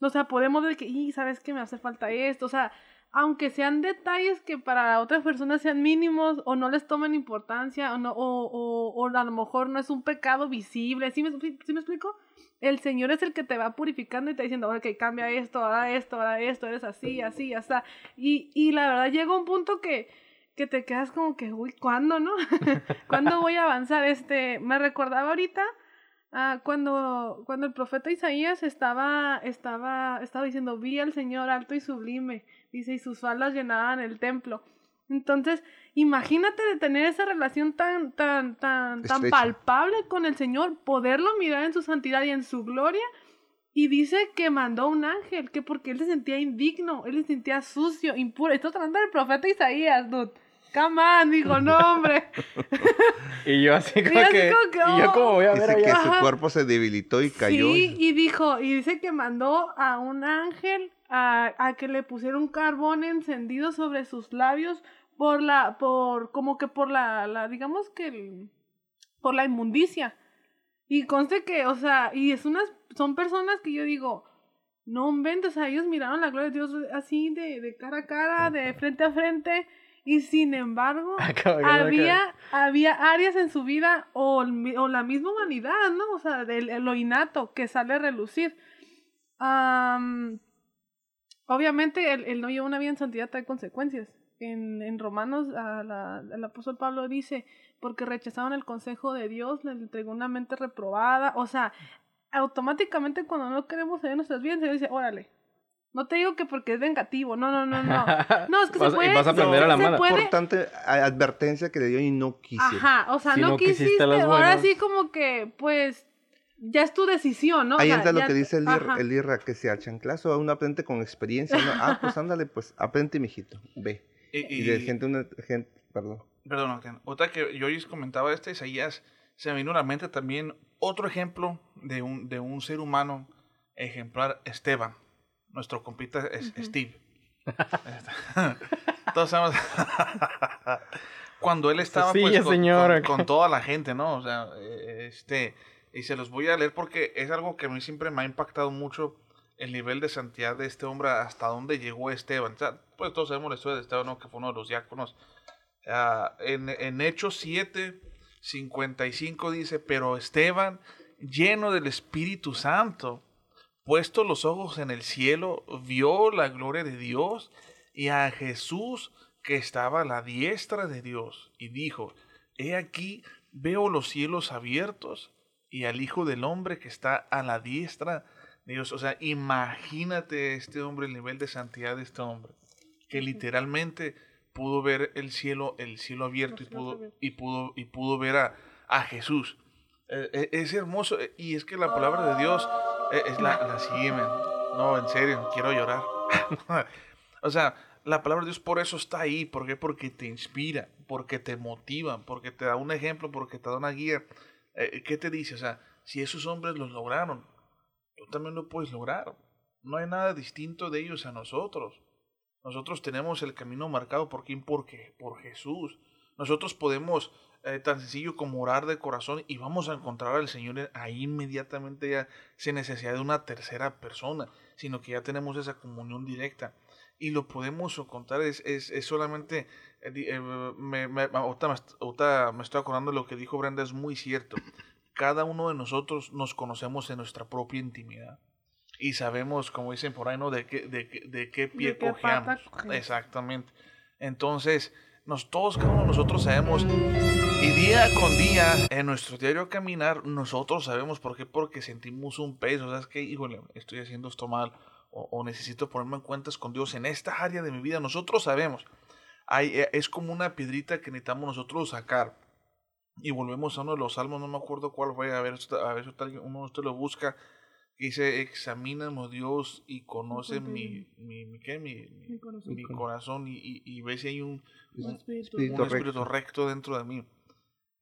Speaker 3: O sea, podemos ver que, y sabes que me hace falta esto, o sea, aunque sean detalles que para otras personas sean mínimos o no les tomen importancia o, no, o, o, o a lo mejor no es un pecado visible, ¿sí me, sí me explico? El Señor es el que te va purificando y te diciendo, ok, cambia esto, ahora esto, ahora esto, eres así, así, así. Y, y la verdad llega un punto que, que te quedas como que, uy, ¿cuándo, no? ¿Cuándo voy a avanzar? Este, me recordaba ahorita ah, cuando, cuando el profeta Isaías estaba, estaba, estaba diciendo, vi al Señor alto y sublime, dice, y sus faldas llenaban el templo. Entonces, imagínate de tener esa relación tan, tan, tan, tan
Speaker 4: Estrecha.
Speaker 3: palpable con el Señor, poderlo mirar en su santidad y en su gloria. Y dice que mandó un ángel, que porque él se sentía indigno, él se sentía sucio, impuro. Estoy hablando del profeta Isaías, dude. Come on, dijo, no, hombre.
Speaker 5: Y yo así como
Speaker 3: así
Speaker 5: que...
Speaker 3: como que,
Speaker 5: Y yo como voy a ver
Speaker 4: Dice que su cuerpo se debilitó y cayó.
Speaker 3: Sí, y dijo, y dice que mandó a un ángel a, a que le pusiera un carbón encendido sobre sus labios por la, por, como que por la, la digamos que, el- por la inmundicia. Y conste que, o sea, y es unas, son personas que yo digo, no inventes, o sea, ellos miraron la gloria de Dios así de, de cara a cara, de frente a frente, y sin embargo,
Speaker 5: de
Speaker 3: había, había áreas en su vida o, o la misma humanidad, ¿no? O sea, del, lo innato que sale a relucir. Am, obviamente, el, el no llevar una vida en santidad trae consecuencias. En, en Romanos, a la- el apóstol Pablo dice, porque rechazaron el consejo de Dios, le entregó una mente reprobada. O sea, automáticamente cuando no queremos hacer nuestras vidas, se dice, órale. No te digo que porque es vengativo, no, no, no, no. No, es que
Speaker 5: Vas-
Speaker 3: se
Speaker 5: y
Speaker 3: puede.
Speaker 5: vas a aprender a la
Speaker 3: se
Speaker 5: mala.
Speaker 3: puede-
Speaker 4: Importante a- advertencia que le dio y no quise.
Speaker 3: Ajá, o sea,
Speaker 5: Si
Speaker 3: no,
Speaker 5: no quisiste
Speaker 3: ahora sí como que, pues, ya es tu decisión, ¿no? O
Speaker 4: Ahí
Speaker 3: sea,
Speaker 4: entra lo
Speaker 3: ya-
Speaker 4: que dice el, el IRRA, que si al chanclazo uno aprende con experiencia, ¿no? Ah, pues ándale, pues aprende, mijito, ve.
Speaker 7: Y,
Speaker 4: Y, de gente, una gente, perdón.
Speaker 7: Perdón, Octavio. Otra que yo les comentaba este Isaías, se me vino a la mente también otro ejemplo de un, de un ser humano ejemplar, Esteban, nuestro compita es Steve. Todos sabemos. Cuando él estaba
Speaker 5: Sí,
Speaker 7: pues, con,
Speaker 5: señora.
Speaker 7: con- con toda la gente, ¿no? O sea, este, y se los voy a leer porque es algo que a mí siempre me ha impactado mucho el nivel de santidad de este hombre, hasta dónde llegó Esteban. O sea, pues todos sabemos la historia de Esteban, ¿no? que fue uno de los diáconos. Ah, en, en Hechos 7, 55 dice, pero Esteban, lleno del Espíritu Santo, puesto los ojos en el cielo, vio la gloria de Dios y a Jesús que estaba a la diestra de Dios y dijo, he aquí, veo los cielos abiertos y al Hijo del Hombre que está a la diestra de Dios. O sea, imagínate este hombre, el nivel de santidad de este hombre, que literalmente pudo ver el cielo, el cielo abierto y pudo, y pudo, y pudo ver a, a Jesús. Eh, eh, es hermoso eh, y es que la palabra de Dios es la, la man. No, en serio, quiero llorar. o sea, la palabra de Dios por eso está ahí. ¿Por qué? Porque te inspira, porque te motiva, porque te da un ejemplo, porque te da una guía. Eh, ¿Qué te dice? O sea, si esos hombres los lograron, tú también lo puedes lograr. No hay nada distinto de ellos a nosotros. Nosotros tenemos el camino marcado por quién, porque por Jesús. Nosotros podemos eh, tan sencillo como orar de corazón y vamos a encontrar al Señor ahí inmediatamente ya sin necesidad de una tercera persona, sino que ya tenemos esa comunión directa. Y lo podemos contar es, es, es solamente eh, eh, me, me, ahorita, me, ahorita me estoy acordando de lo que dijo Brenda es muy cierto. Cada uno de nosotros nos conocemos en nuestra propia intimidad y sabemos como dicen por ahí no de qué de, qué- de qué pie
Speaker 3: De qué pata
Speaker 7: cojeamos. Exactamente. Entonces nos todos cada uno nosotros sabemos y día con día, en nuestro diario caminar, nosotros sabemos por qué, porque sentimos un peso, ¿sabes qué? Híjole, estoy haciendo esto mal, o, o necesito ponerme en cuentas con Dios en esta área de mi vida. Nosotros sabemos, hay, eh, es como una piedrita que necesitamos nosotros sacar. Y volvemos a uno de los salmos, no me acuerdo cuál fue, a ver, a ver si uno de ustedes lo busca, que dice, examíname Dios y conoce mi, mi, mi, ¿qué? mi, mi-
Speaker 3: corazón.
Speaker 7: y, y, y ve si hay un,
Speaker 3: Un
Speaker 7: un-
Speaker 3: espíritu.
Speaker 7: un espíritu recto dentro de mí.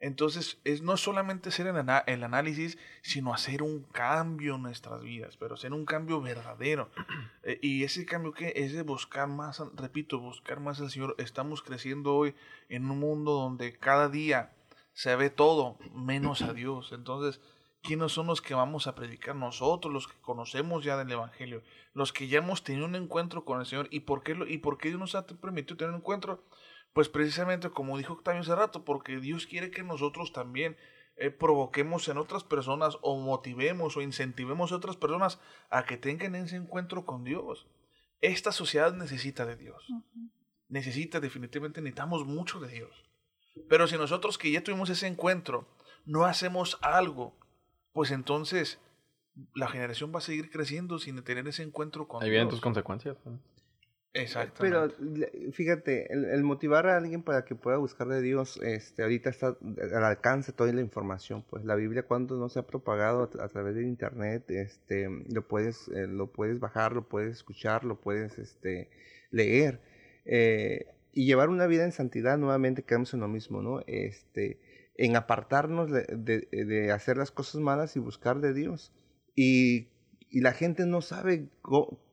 Speaker 7: Entonces, es no solamente hacer el, ana- el análisis, sino hacer un cambio en nuestras vidas, pero hacer un cambio verdadero. Eh, y ese cambio que es de buscar más, repito, buscar más al Señor. Estamos creciendo hoy en un mundo donde cada día se ve todo menos a Dios. Entonces, ¿quiénes son los que vamos a predicar? Nosotros, los que conocemos ya del Evangelio, los que ya hemos tenido un encuentro con el Señor. ¿Y por qué, lo- y por qué Dios nos ha permitido tener un encuentro? Pues precisamente como dijo Octavio hace rato, porque Dios quiere que nosotros también eh, provoquemos en otras personas o motivemos o incentivemos a otras personas a que tengan ese encuentro con Dios. Esta sociedad necesita de Dios. Necesita definitivamente, necesitamos mucho de Dios. Pero si nosotros que ya tuvimos ese encuentro no hacemos algo, pues entonces la generación va a seguir creciendo sin tener ese encuentro con
Speaker 5: Ahí vienen tus consecuencias. ¿no?
Speaker 4: Pero fíjate, el, el motivar a alguien para que pueda buscar de Dios, este, ahorita está al alcance toda la información, pues la Biblia cuando no se ha propagado a través del internet, este, lo puedes, eh, lo puedes bajar, lo puedes escuchar, lo puedes, este, leer eh, y llevar una vida en santidad. Nuevamente quedamos en lo mismo, ¿no? Este, en apartarnos de, de- de hacer las cosas malas y buscar de Dios y y la gente no sabe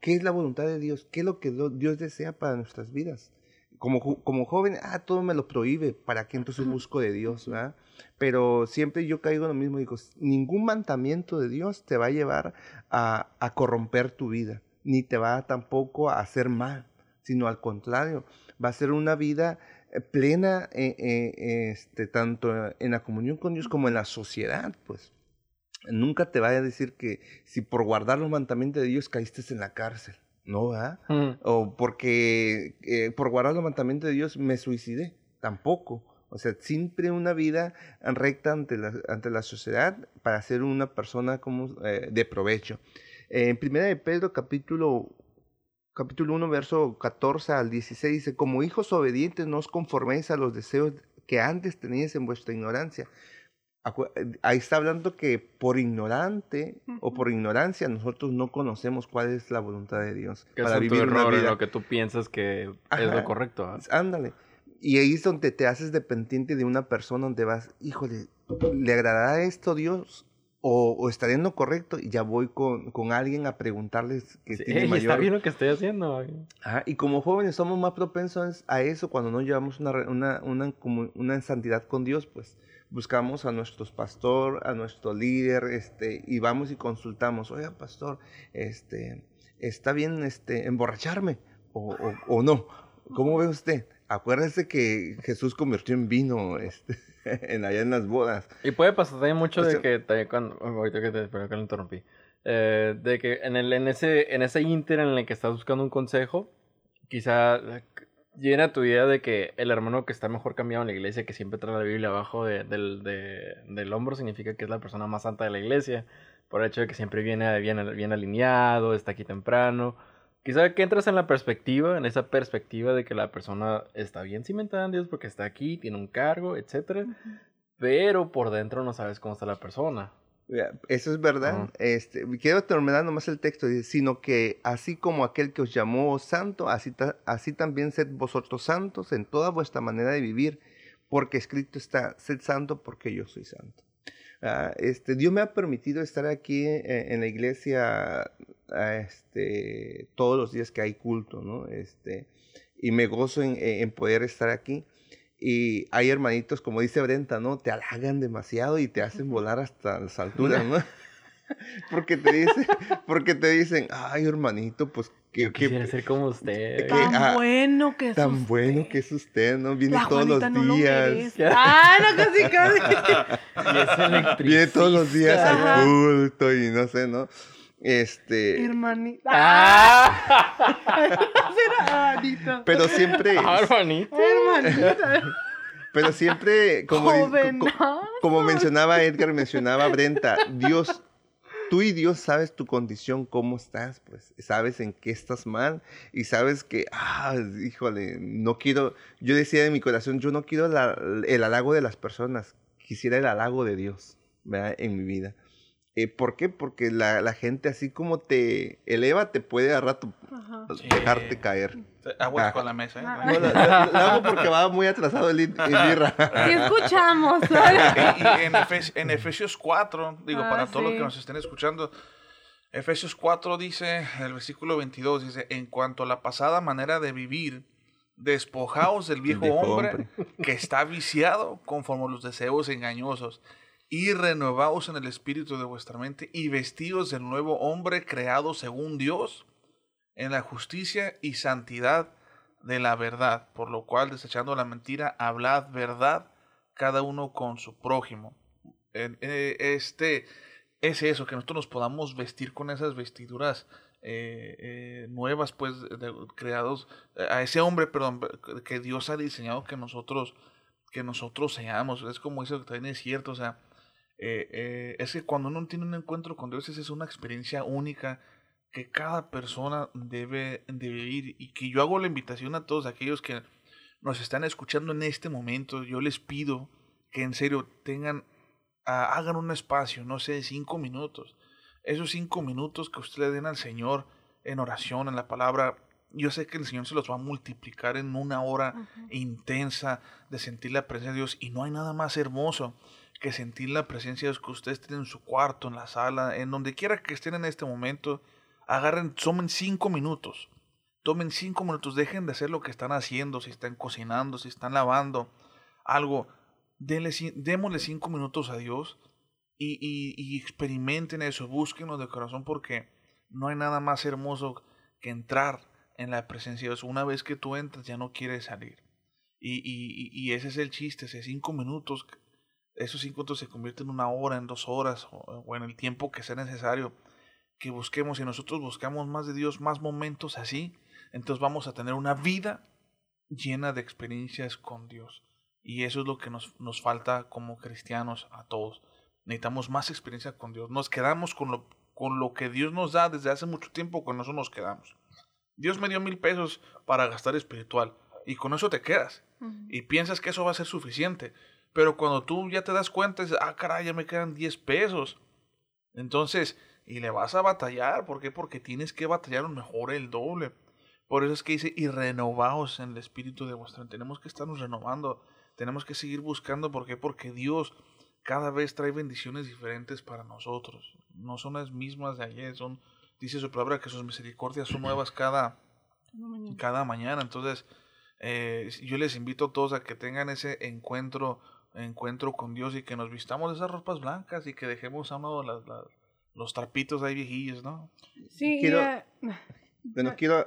Speaker 4: qué es la voluntad de Dios, qué es lo que Dios desea para nuestras vidas. Como, como joven, ah, todo me lo prohíbe, ¿para qué entonces busco de Dios? verdad? Pero siempre yo caigo en lo mismo, digo, ningún mandamiento de Dios te va a llevar a, a corromper tu vida, ni te va tampoco a hacer mal, sino al contrario, va a ser una vida eh, plena, eh, eh, este, tanto en la comunión con Dios como en la sociedad, pues. Nunca te vaya a decir que si por guardar los mandamientos de Dios caíste en la cárcel. No, ¿verdad?
Speaker 5: Mm.
Speaker 4: O porque eh, por guardar los mandamientos de Dios me suicidé. Tampoco. O sea, siempre una vida recta ante la, ante la sociedad para ser una persona como, de provecho. En primera de Pedro, capítulo, capítulo 1, verso 14 al 16, dice, como hijos obedientes no os conforméis a los deseos que antes teníais en vuestra ignorancia, eh, ahí está hablando que por ignorante o por ignorancia nosotros no conocemos cuál es la voluntad de Dios
Speaker 5: Que
Speaker 4: para
Speaker 5: es tu
Speaker 4: vivir una
Speaker 5: en
Speaker 4: vida.
Speaker 5: lo que tú piensas que es lo correcto. ¿ah?
Speaker 4: Ándale. Y ahí es donde te haces dependiente de una persona donde vas, híjole, ¿le agradará esto a Dios? O, o estaré en lo correcto y ya voy con, con alguien a preguntarles que
Speaker 5: Sí,
Speaker 4: tiene
Speaker 5: "Ey,
Speaker 4: mayor...
Speaker 5: está bien lo que estoy haciendo.
Speaker 4: Ajá, y como jóvenes somos más propensos a eso cuando no llevamos una, una, una, santidad con Dios, pues buscamos a nuestros pastor, a nuestro líder, este, y vamos y consultamos, oiga pastor, este, ¿está bien este, emborracharme o, o, o no? ¿Cómo ve usted? Acuérdese que Jesús convirtió en vino este, en, allá en las bodas.
Speaker 5: Y puede pasar también mucho
Speaker 4: O
Speaker 5: de que también cuando ahorita que te perdón que lo interrumpí. eh, de que en el en ese en ese inter en el que estás buscando un consejo, quizá llena tu idea de que el hermano que está mejor cambiado en la iglesia, que siempre trae la Biblia abajo de- del, de- del hombro, significa que es la persona más santa de la iglesia. Por el hecho de que siempre viene bien, bien alineado, está aquí temprano. Quizá que entras en la perspectiva, en esa perspectiva de que la persona está bien cimentada en Dios porque está aquí, tiene un cargo, etcétera pero por dentro no sabes cómo está la persona.
Speaker 4: Eso es verdad. Este, quiero terminar nomás el texto, dice, sino que así como aquel que os llamó santo, así, ta- así también sed vosotros santos en toda vuestra manera de vivir, porque escrito está, sed santo porque yo soy santo. Ah, este, Dios me ha permitido estar aquí eh, en la iglesia ah, este, todos los días que hay culto, ¿no? Este, y me gozo en, en poder estar aquí. Y hay hermanitos, como dice Brenta, ¿no? Te halagan demasiado y te hacen volar hasta las alturas, ¿no? porque te dicen, porque te dicen, ay, hermanito, pues que,
Speaker 5: quisiera
Speaker 4: que
Speaker 5: ser como usted.
Speaker 4: que-
Speaker 3: Tan
Speaker 4: ah,
Speaker 3: bueno que es
Speaker 4: tan
Speaker 3: usted.
Speaker 4: bueno que es usted, ¿no? Viene
Speaker 3: La
Speaker 4: todos los
Speaker 3: Juanita no lo
Speaker 4: días.
Speaker 3: Ah, no, casi, casi.
Speaker 5: Y es electricista.
Speaker 4: Viene todos los días al culto y no sé, ¿no? Este,
Speaker 3: Hermanita.
Speaker 5: ¡Ah!
Speaker 3: Ah, hermanito.
Speaker 4: pero siempre,
Speaker 5: Ah, hermanito.
Speaker 3: Hermanita.
Speaker 4: pero siempre, como, di- co-
Speaker 3: Jovenazo.
Speaker 4: como mencionaba Edgar, mencionaba Brenta, Dios, tú y Dios sabes tu condición, cómo estás, pues, sabes en qué estás mal y sabes que, ah, híjole, no quiero, yo decía en mi corazón, yo no quiero el halago de las personas, quisiera el halago de Dios, ¿verdad? En mi vida. Eh, ¿Por qué? Porque la, la gente así como te eleva, te puede a rato
Speaker 3: Ajá.
Speaker 7: Sí.
Speaker 4: dejarte caer.
Speaker 7: Aguas
Speaker 4: Ah.
Speaker 7: con la mesa, ¿eh?
Speaker 3: Ah.
Speaker 4: No, la, la- la hago porque va muy atrasado el, el Irra.
Speaker 3: Sí escuchamos.
Speaker 7: Y, y en, Efes- en Efesios 4, digo,
Speaker 3: Ah,
Speaker 7: para todos los
Speaker 3: sí.
Speaker 7: que nos estén escuchando, Efesios 4 dice, el versículo 22 dice, en cuanto a la pasada manera de vivir, despojaos del viejo,
Speaker 4: viejo
Speaker 7: hombre, que está viciado conforme a los deseos engañosos, y renovaos en el espíritu de vuestra mente, y vestidos del nuevo hombre creado según Dios, en la justicia y santidad de la verdad, por lo cual, desechando la mentira, hablad verdad cada uno con su prójimo. Eh, Este es eso, que nosotros nos podamos vestir con esas vestiduras eh, eh, nuevas, pues, de- creados a ese hombre, perdón, que Dios ha diseñado que nosotros, que nosotros seamos. Es como eso que también es cierto, o sea, eh, eh, es que cuando uno tiene un encuentro con Dios, esa es una experiencia única que cada persona debe de vivir y que yo hago la invitación a todos aquellos que nos están escuchando en este momento, yo les pido que en serio tengan, ah, hagan un espacio, no sé, cinco minutos. Esos cinco minutos que ustedes den al Señor en oración, en la palabra, yo sé que el Señor se los va a multiplicar en una hora intensa de sentir la presencia de Dios y no hay nada más hermoso que sentir la presencia de Dios que ustedes tienen en su cuarto, en la sala, en donde quiera que estén en este momento, agarren, tomen cinco minutos. Tomen cinco minutos, dejen de hacer lo que están haciendo, si están cocinando, si están lavando, algo. Denle, démosle cinco minutos a Dios y, experimenten eso, búsquenlo de corazón porque no hay nada más hermoso que entrar en la presencia de Dios. Una vez que tú entras ya no quieres salir. Y, ese es el chiste, esos cinco minutos, esos cinco minutos se convierten en una hora, en dos horas o, o en el tiempo que sea necesario que busquemos y nosotros buscamos más de Dios, más momentos así, entonces vamos a tener una vida llena de experiencias con Dios. Y eso es lo que nos, nos falta como cristianos a todos. Necesitamos más experiencia con Dios. Nos quedamos con lo, con lo que Dios nos da desde hace mucho tiempo, con eso nos quedamos. Dios me dio mil pesos para gastar espiritual y con eso te quedas. Y piensas que eso va a ser suficiente. Pero cuando tú ya te das cuenta, dices, ah, caray, ya me quedan 10 pesos. Entonces, y le vas a batallar. ¿Por qué? Porque tienes que batallar mejor el doble. Por eso es que dice, y renovaos en el espíritu de vuestra. Tenemos que estarnos renovando. Tenemos que seguir buscando. ¿Por qué? Porque Dios cada vez trae bendiciones diferentes para nosotros. No son las mismas de ayer. Son, dice su palabra que sus misericordias son nuevas cada, cada mañana. Entonces, eh, yo les invito a todos a que tengan ese encuentro encuentro con Dios y que nos vistamos de esas ropas blancas y que dejemos a uno las, las, los trapitos ahí viejillos, ¿no?
Speaker 3: Sí,
Speaker 4: Quiero- Bueno, quiero...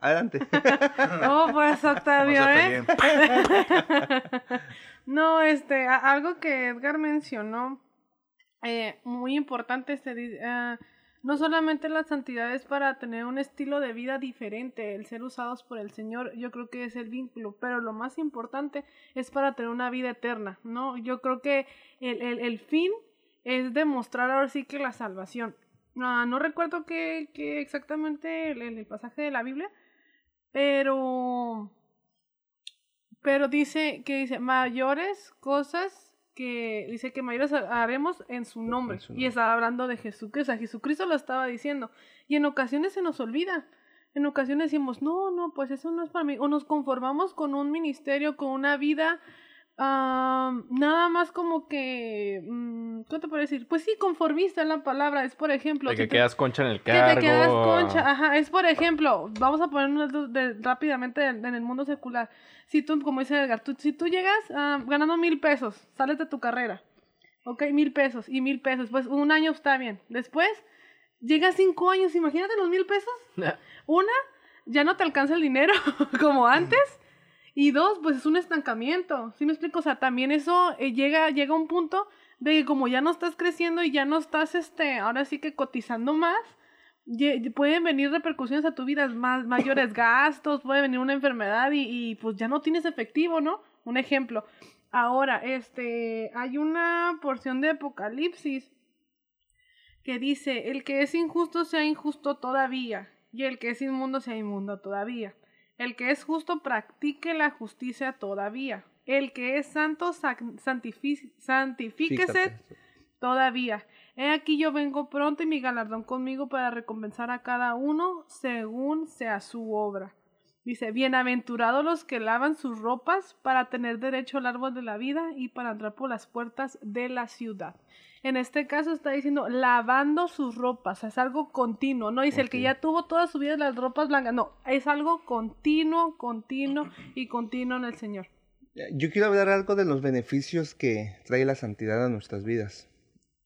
Speaker 4: Adelante.
Speaker 3: Oh, pues Octavio,
Speaker 7: No
Speaker 3: ¿eh? no, este, algo que Edgar mencionó, eh, muy importante, este, ah, no solamente la santidad es para tener un estilo de vida diferente, el ser usados por el Señor, yo creo que es el vínculo, pero lo más importante es para tener una vida eterna, ¿no? Yo creo que el, el, el fin es demostrar ahora sí que la salvación. Ah, no recuerdo qué, qué exactamente el, el pasaje de la Biblia, pero pero dice que dice mayores cosas que dice que mayores ha- haremos en su nombre
Speaker 4: En su
Speaker 3: y
Speaker 4: nombre.
Speaker 3: está hablando de Jesucristo, o sea, Jesucristo lo estaba diciendo y en ocasiones se nos olvida. En ocasiones decimos, no, no, pues eso no es para mí. O nos conformamos con un ministerio, con una vida, ah, nada más como que, mm, ¿cómo te puedo decir? Pues sí, conformista es la palabra. Es, por ejemplo,
Speaker 5: De
Speaker 3: si
Speaker 5: que
Speaker 3: tú-
Speaker 5: quedas concha en el
Speaker 3: que
Speaker 5: cargo.
Speaker 3: te quedas concha, ajá, es por ejemplo, vamos a poner uno de- de- rápidamente en, en el mundo secular. Si tú, como dice Edgar, tú- si tú llegas ah, ganando mil pesos, sales de tu carrera, ok, mil pesos y mil pesos, pues un año está bien. Después, llegas cinco años, imagínate los mil pesos. Una, ya no te alcanza el dinero como antes. Y dos, pues es un estancamiento. ¿Sí me explico? O sea, también eso eh, llega, llega a un punto de que como ya no estás creciendo y ya no estás, este, ahora sí que cotizando más, pueden venir repercusiones a tu vida, más, mayores gastos, puede venir una enfermedad y, y, pues ya no tienes efectivo, ¿no? Un ejemplo. Ahora, este, hay una porción de Apocalipsis que dice, el que es injusto sea injusto todavía, y el que es inmundo sea inmundo todavía. El que es justo practique la justicia todavía. El que es santo santifíquese todavía. He aquí yo vengo pronto y mi galardón conmigo para recompensar a cada uno según sea su obra. Dice, bienaventurados los que lavan sus ropas para tener derecho al árbol de la vida y para entrar por las puertas de la ciudad. En este caso está diciendo lavando sus ropas, es algo continuo, no dice el que ya tuvo toda su vida las ropas blancas, no, es algo continuo, continuo y continuo en el Señor.
Speaker 4: Yo quiero hablar algo de los beneficios que trae la santidad a nuestras vidas.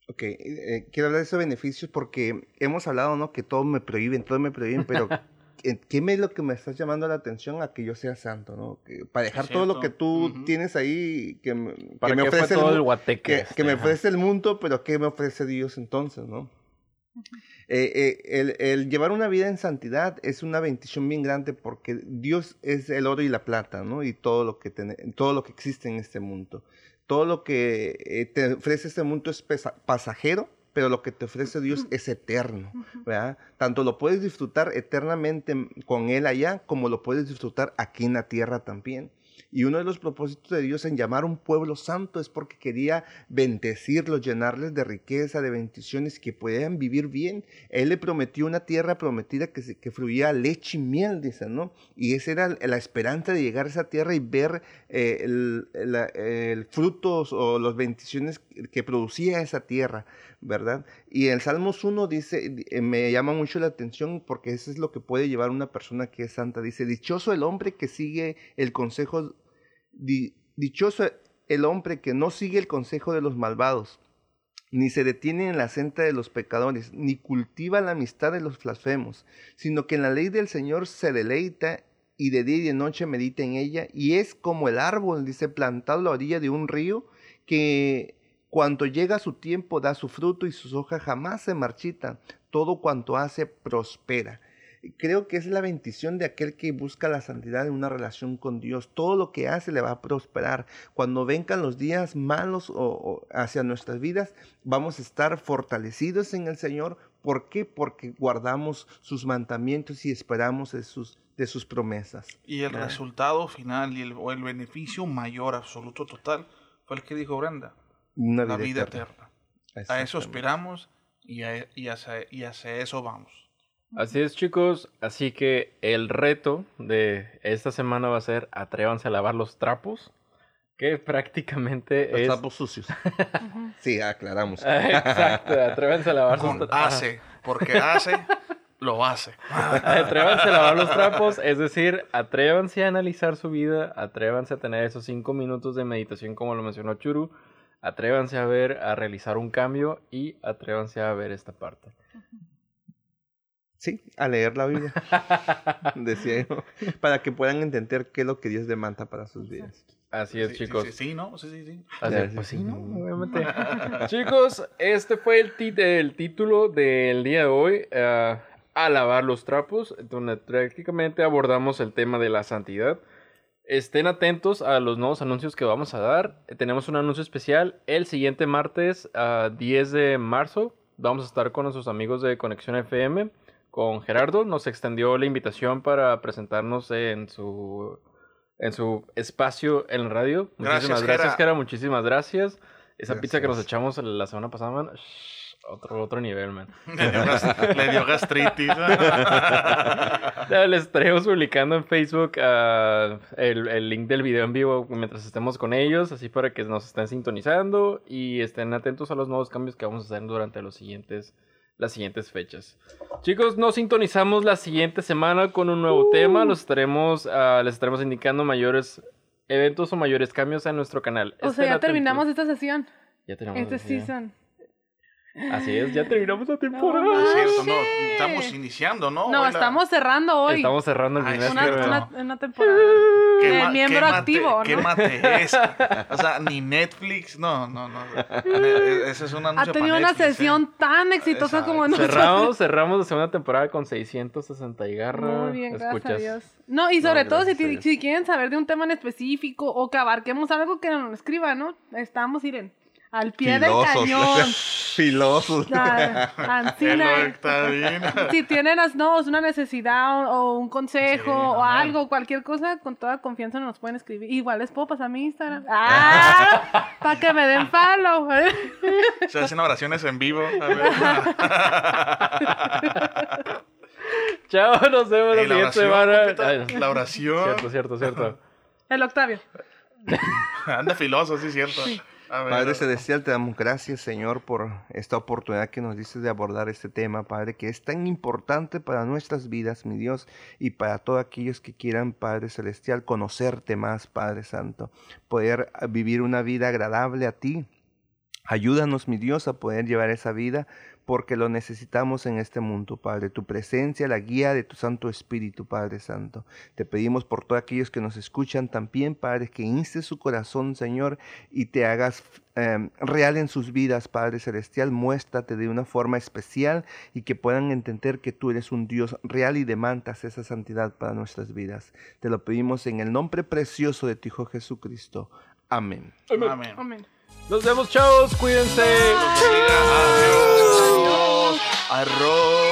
Speaker 4: Ok, eh, quiero hablar de esos beneficios porque hemos hablado, ¿no? Que todo me prohíben, todo me prohíben, pero eh, ¿qué es lo que me estás llamando la atención a que yo sea santo, ¿no? Que para dejar todo lo que tú tienes ahí, que, me- que
Speaker 5: ¿Para
Speaker 4: me
Speaker 5: fue
Speaker 4: ofrece
Speaker 5: todo
Speaker 4: mu-
Speaker 5: el guateque
Speaker 4: que,
Speaker 5: este?
Speaker 4: que me ofrece el mundo, pero ¿qué me ofrece Dios entonces, no? Eh, eh, el, el llevar una vida en santidad es una bendición bien grande porque Dios es el oro y la plata, ¿no? Y todo lo que, tene- todo lo que existe en este mundo. Todo lo que eh, te ofrece este mundo es pasajero, pero lo que te ofrece Dios es eterno, ¿verdad? Tanto lo puedes disfrutar eternamente con Él allá, como lo puedes disfrutar aquí en la tierra también. Y uno de los propósitos de Dios en llamar un pueblo santo es porque quería bendecirlos, llenarles de riqueza, de bendiciones, que puedan vivir bien. Él le prometió una tierra prometida que, que fluía leche y miel, dice, ¿no? Y esa era la esperanza de llegar a esa tierra y ver eh, el, el frutos o las bendiciones que producía esa tierra, ¿verdad? Y en Salmos 1 dice, eh, me llama mucho la atención porque eso es lo que puede llevar una persona que es santa. Dice, dichoso el hombre que sigue el consejo, di- dichoso el hombre que no sigue el consejo de los malvados, ni se detiene en la senda de los pecadores, ni cultiva la amistad de los blasfemos, sino que en la ley del Señor se deleita y de día y de noche medita en ella, y es como el árbol, dice, plantado a la orilla de un río, que cuando llega su tiempo da su fruto y sus hojas jamás se marchitan, todo cuanto hace prospera. Creo que es la bendición de aquel que busca la santidad en una relación con Dios. Todo lo que hace le va a prosperar. Cuando vengan los días malos o, o hacia nuestras vidas, vamos a estar fortalecidos en el Señor. ¿Por qué? Porque guardamos sus mandamientos y esperamos de sus, de sus promesas.
Speaker 7: Y el resultado final y el, o el beneficio mayor, absoluto, total, fue el que dijo Brenda,
Speaker 4: Una
Speaker 7: la vida
Speaker 4: eterna.
Speaker 7: eterna. A eso aspiramos y, a- y hacia, y hacia eso vamos.
Speaker 5: Así es, chicos. Así que el reto de esta semana va a ser atrévanse a lavar los trapos. Que prácticamente
Speaker 4: Los
Speaker 5: es.
Speaker 4: trapos sucios. sí, aclaramos.
Speaker 5: Exacto, atrévanse a lavar
Speaker 7: Con
Speaker 5: tra- Ajá.
Speaker 7: hace, porque hace, lo hace.
Speaker 5: Atrévanse a lavar los trapos, es decir, atrévanse a analizar su vida, atrévanse a tener esos cinco minutos de meditación como lo mencionó Churu, atrévanse a ver, a realizar un cambio y atrévanse a ver esta parte.
Speaker 4: Sí, a leer la Biblia. Decía yo. Para que puedan entender qué es lo que Dios demanda para sus vidas.
Speaker 5: Así es,
Speaker 7: Sí, sí,
Speaker 5: chicos.
Speaker 7: Sí, sí, ¿no? Sí, sí, sí.
Speaker 5: Así es, pues
Speaker 4: sí,
Speaker 5: sí, ¿no? Obviamente. Chicos, este fue el, ti- el título del día de hoy. eh, a lavar los trapos, donde prácticamente abordamos el tema de la santidad. Estén atentos a los nuevos anuncios que vamos a dar. Tenemos un anuncio especial el siguiente martes, ah, 10 de marzo. Vamos a estar con nuestros amigos de Conexión FM, con Gerardo. Nos extendió la invitación para presentarnos en su, en su espacio en la radio.
Speaker 7: Gracias,
Speaker 5: Muchísimas gracias,
Speaker 7: Gera.
Speaker 5: Gera. Muchísimas gracias. Esa pizza que nos
Speaker 4: Gracias.
Speaker 5: echamos la semana pasada, man. shh, Otro, otro nivel, man.
Speaker 7: Le dio, gas- le dio gastritis.
Speaker 5: Les estaremos publicando en Facebook ah, el, el link del video en vivo mientras estemos con ellos, así para que nos estén sintonizando y estén atentos a los nuevos cambios que vamos a hacer durante los siguientes, las siguientes fechas. Chicos, nos sintonizamos la siguiente semana con un nuevo tema. Los estaremos, ah, les estaremos indicando mayores eventos o mayores cambios en nuestro canal.
Speaker 3: O sea,
Speaker 5: Estén
Speaker 3: ya
Speaker 5: atentos.
Speaker 3: terminamos esta sesión,
Speaker 5: Ya terminamos
Speaker 3: este season.
Speaker 5: Así es, ya terminamos la temporada.
Speaker 3: No
Speaker 7: Es cierto, no. Estamos iniciando, ¿no?
Speaker 3: No, estamos cerrando hoy.
Speaker 5: Estamos cerrando el
Speaker 7: es
Speaker 3: una, una, una temporada.
Speaker 7: ¿Qué
Speaker 3: miembro
Speaker 7: qué mate-
Speaker 3: activo,
Speaker 7: ¿Qué
Speaker 3: ¿no?
Speaker 7: mate es? O sea, ni Netflix. No, no, no. Ese es un
Speaker 3: Ha tenido una
Speaker 7: Netflix, ¿eh?
Speaker 3: sesión tan exitosa
Speaker 7: Exacto.
Speaker 3: como nosotros.
Speaker 5: Cerramos, cerramos la segunda temporada con 660 y garra.
Speaker 3: Muy bien, gracias a Dios. No, y sobre
Speaker 4: No,
Speaker 3: todo si, quieren saber de un tema en específico o que abarquemos algo que nos lo escriban, ¿no? Estamos, miren, al pie del cañón.
Speaker 4: Filosos.
Speaker 3: Ah,
Speaker 7: ¿eh?
Speaker 3: Si tienen no, es una necesidad o, o un consejo
Speaker 7: Sí,
Speaker 3: o
Speaker 7: ajá.
Speaker 3: algo, cualquier cosa, con toda confianza nos pueden escribir. Igual les puedo pasar mi Instagram. ¡Ah! Para que me den follow.
Speaker 7: Se hacen oraciones en vivo. A ver.
Speaker 5: Chao, nos vemos la
Speaker 7: Ey, la
Speaker 5: siguiente
Speaker 7: oración,
Speaker 5: semana.
Speaker 7: La oración.
Speaker 5: Cierto, cierto, cierto.
Speaker 3: El Octavio.
Speaker 7: Anda filoso, sí, cierto.
Speaker 4: Padre Celestial, te damos gracias, Señor, por esta oportunidad que nos dices de abordar este tema, Padre, que es tan importante para nuestras vidas, mi Dios, y para todos aquellos que quieran, Padre Celestial, conocerte más, Padre Santo, poder vivir una vida agradable a ti. Ayúdanos, mi Dios, a poder llevar esa vida porque lo necesitamos en este mundo, Padre. Tu presencia, la guía de tu Santo Espíritu, Padre Santo. Te pedimos por todos aquellos que nos escuchan también, Padre, que instes su corazón, Señor, y te hagas eh, real en sus vidas, Padre Celestial. Muéstrate de una forma especial y que puedan entender que tú eres un Dios real y demandas esa santidad para nuestras vidas. Te lo pedimos en el nombre precioso de tu Hijo Jesucristo. Amén.
Speaker 7: Amén.
Speaker 3: Amén.
Speaker 5: Nos vemos, chavos. Cuídense.
Speaker 7: Adiós arroz.